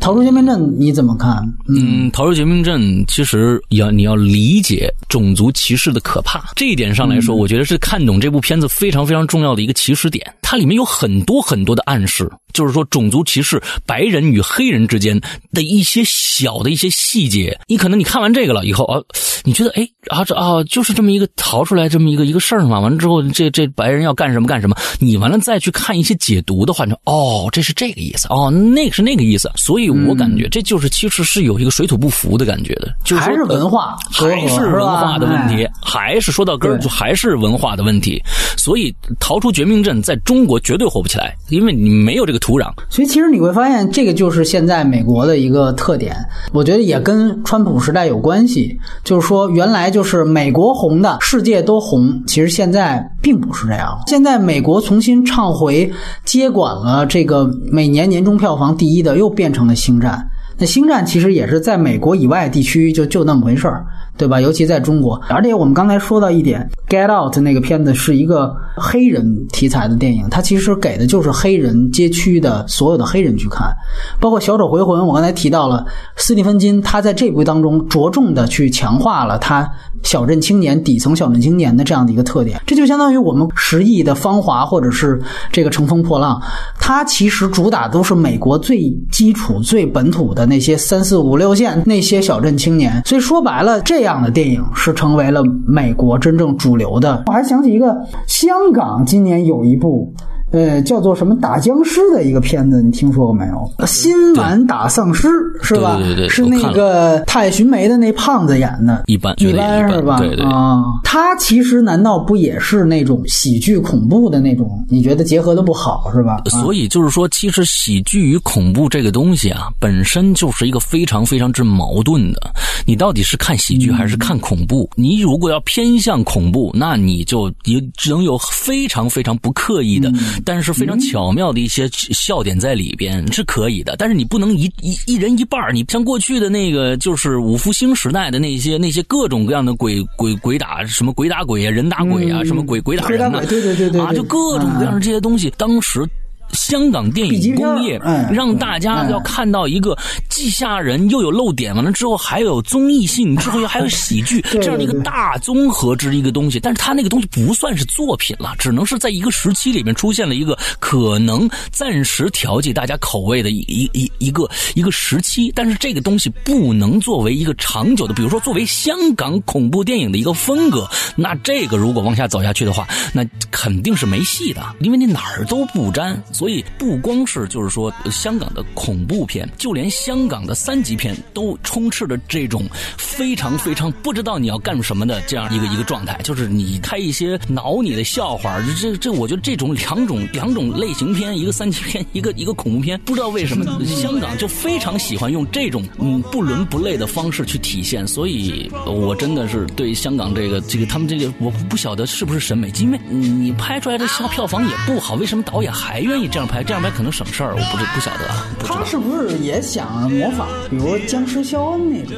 逃出绝命镇你怎么看？嗯，逃出绝命镇其实要你要理解种族歧视的可怕，这一点上来说，我觉得是看懂这部片子非常非常重要的一个起始点。它里面有很多很多的暗示，就是说种族歧视白人与黑人之间的一些小的一些细节。你可能你看完这个了以后啊，你觉得哎啊这啊就是这么一个逃出来这么一个一个事儿嘛。完了之后，这这白人要干什么干什么？你完了再去看一些解读的话，就哦这是这个意思哦，那个是那个意思。所以我感觉这就是其实是有一个水土不服的感觉的，就是还是文化，还是文化的问题，还是说到根儿就还是文化的问题。所以逃出绝命镇在中。中国绝对火不起来，因为你没有这个土壤。所以其实你会发现，这个就是现在美国的一个特点。我觉得也跟川普时代有关系，就是说原来就是美国红的，世界都红。其实现在并不是这样。现在美国重新唱回接管了这个每年年终票房第一的，又变成了星战。那星战其实也是在美国以外地区就就那么回事儿。对吧？尤其在中国，而且我们刚才说到一点，《Get Out》那个片子是一个黑人题材的电影，它其实给的就是黑人街区的所有的黑人去看，包括《小丑回魂》。我刚才提到了斯蒂芬金，他在这部当中着重的去强化了他小镇青年、底层小镇青年的这样的一个特点。这就相当于我们十亿的《芳华》或者是这个《乘风破浪》，它其实主打都是美国最基础、最本土的那些三四五六线那些小镇青年。所以说白了，这样。这样的电影是成为了美国真正主流的。我还想起一个，香港今年有一部。呃，叫做什么打僵尸的一个片子，你听说过没有？新晚打丧尸是吧？对对对，是那个太寻梅的那胖子演的，一般一般是吧？对对啊，他其实难道不也是那种喜剧恐怖的那种？你觉得结合的不好是吧？所以就是说，其实喜剧与恐怖这个东西啊，本身就是一个非常非常之矛盾的。你到底是看喜剧还是看恐怖？你如果要偏向恐怖，那你就也只能有非常非常不刻意的。但是非常巧妙的一些笑点在里边是可以的，但是你不能一一一人一半你像过去的那个就是五福星时代的那些那些各种各样的鬼鬼鬼打什么鬼打鬼啊，人打鬼啊，什么鬼鬼打人啊，对对对对啊，就各种各样的这些东西，当时。香港电影工业让大家要看到一个既吓人又有露点，完了之后还有综艺性，之后又还有喜剧 这样的一个大综合之一个东西。但是它那个东西不算是作品了，只能是在一个时期里面出现了一个可能暂时调剂大家口味的一一一一个一个时期。但是这个东西不能作为一个长久的，比如说作为香港恐怖电影的一个风格，那这个如果往下走下去的话，那肯定是没戏的，因为你哪儿都不沾。所以不光是就是说香港的恐怖片，就连香港的三级片都充斥着这种非常非常不知道你要干什么的这样一个一个状态。就是你开一些挠你的笑话，这这我觉得这种两种两种类型片，一个三级片，一个一个恐怖片，不知道为什么香港就非常喜欢用这种嗯不伦不类的方式去体现。所以我真的是对香港这个这个他们这个我不晓得是不是审美，因为你拍出来的票票房也不好，为什么导演还愿意？这样拍这样拍可能省事儿我不是不晓得啊他是不是也想模仿比如僵尸肖恩那种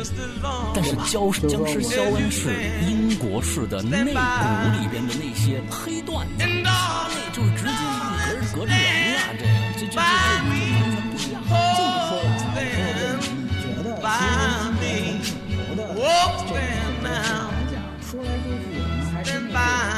但是僵尸僵尸肖恩是英国式的内骨里边的那些黑段子他那就是直接一个隔隔着人啊这个这这这这这这这不一样这么说来啊我说的这你觉得其实咱们今主流的这个角度来讲说来说去我们还是那个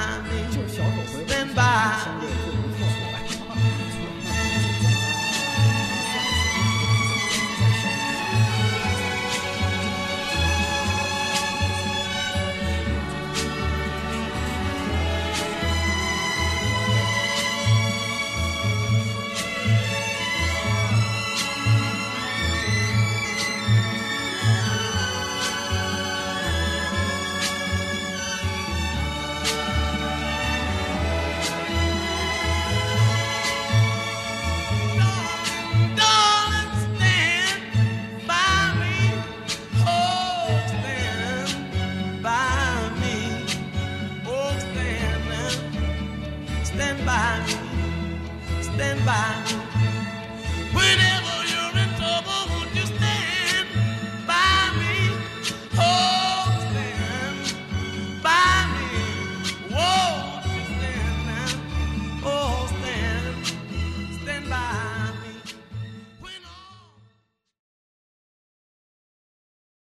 goodbye.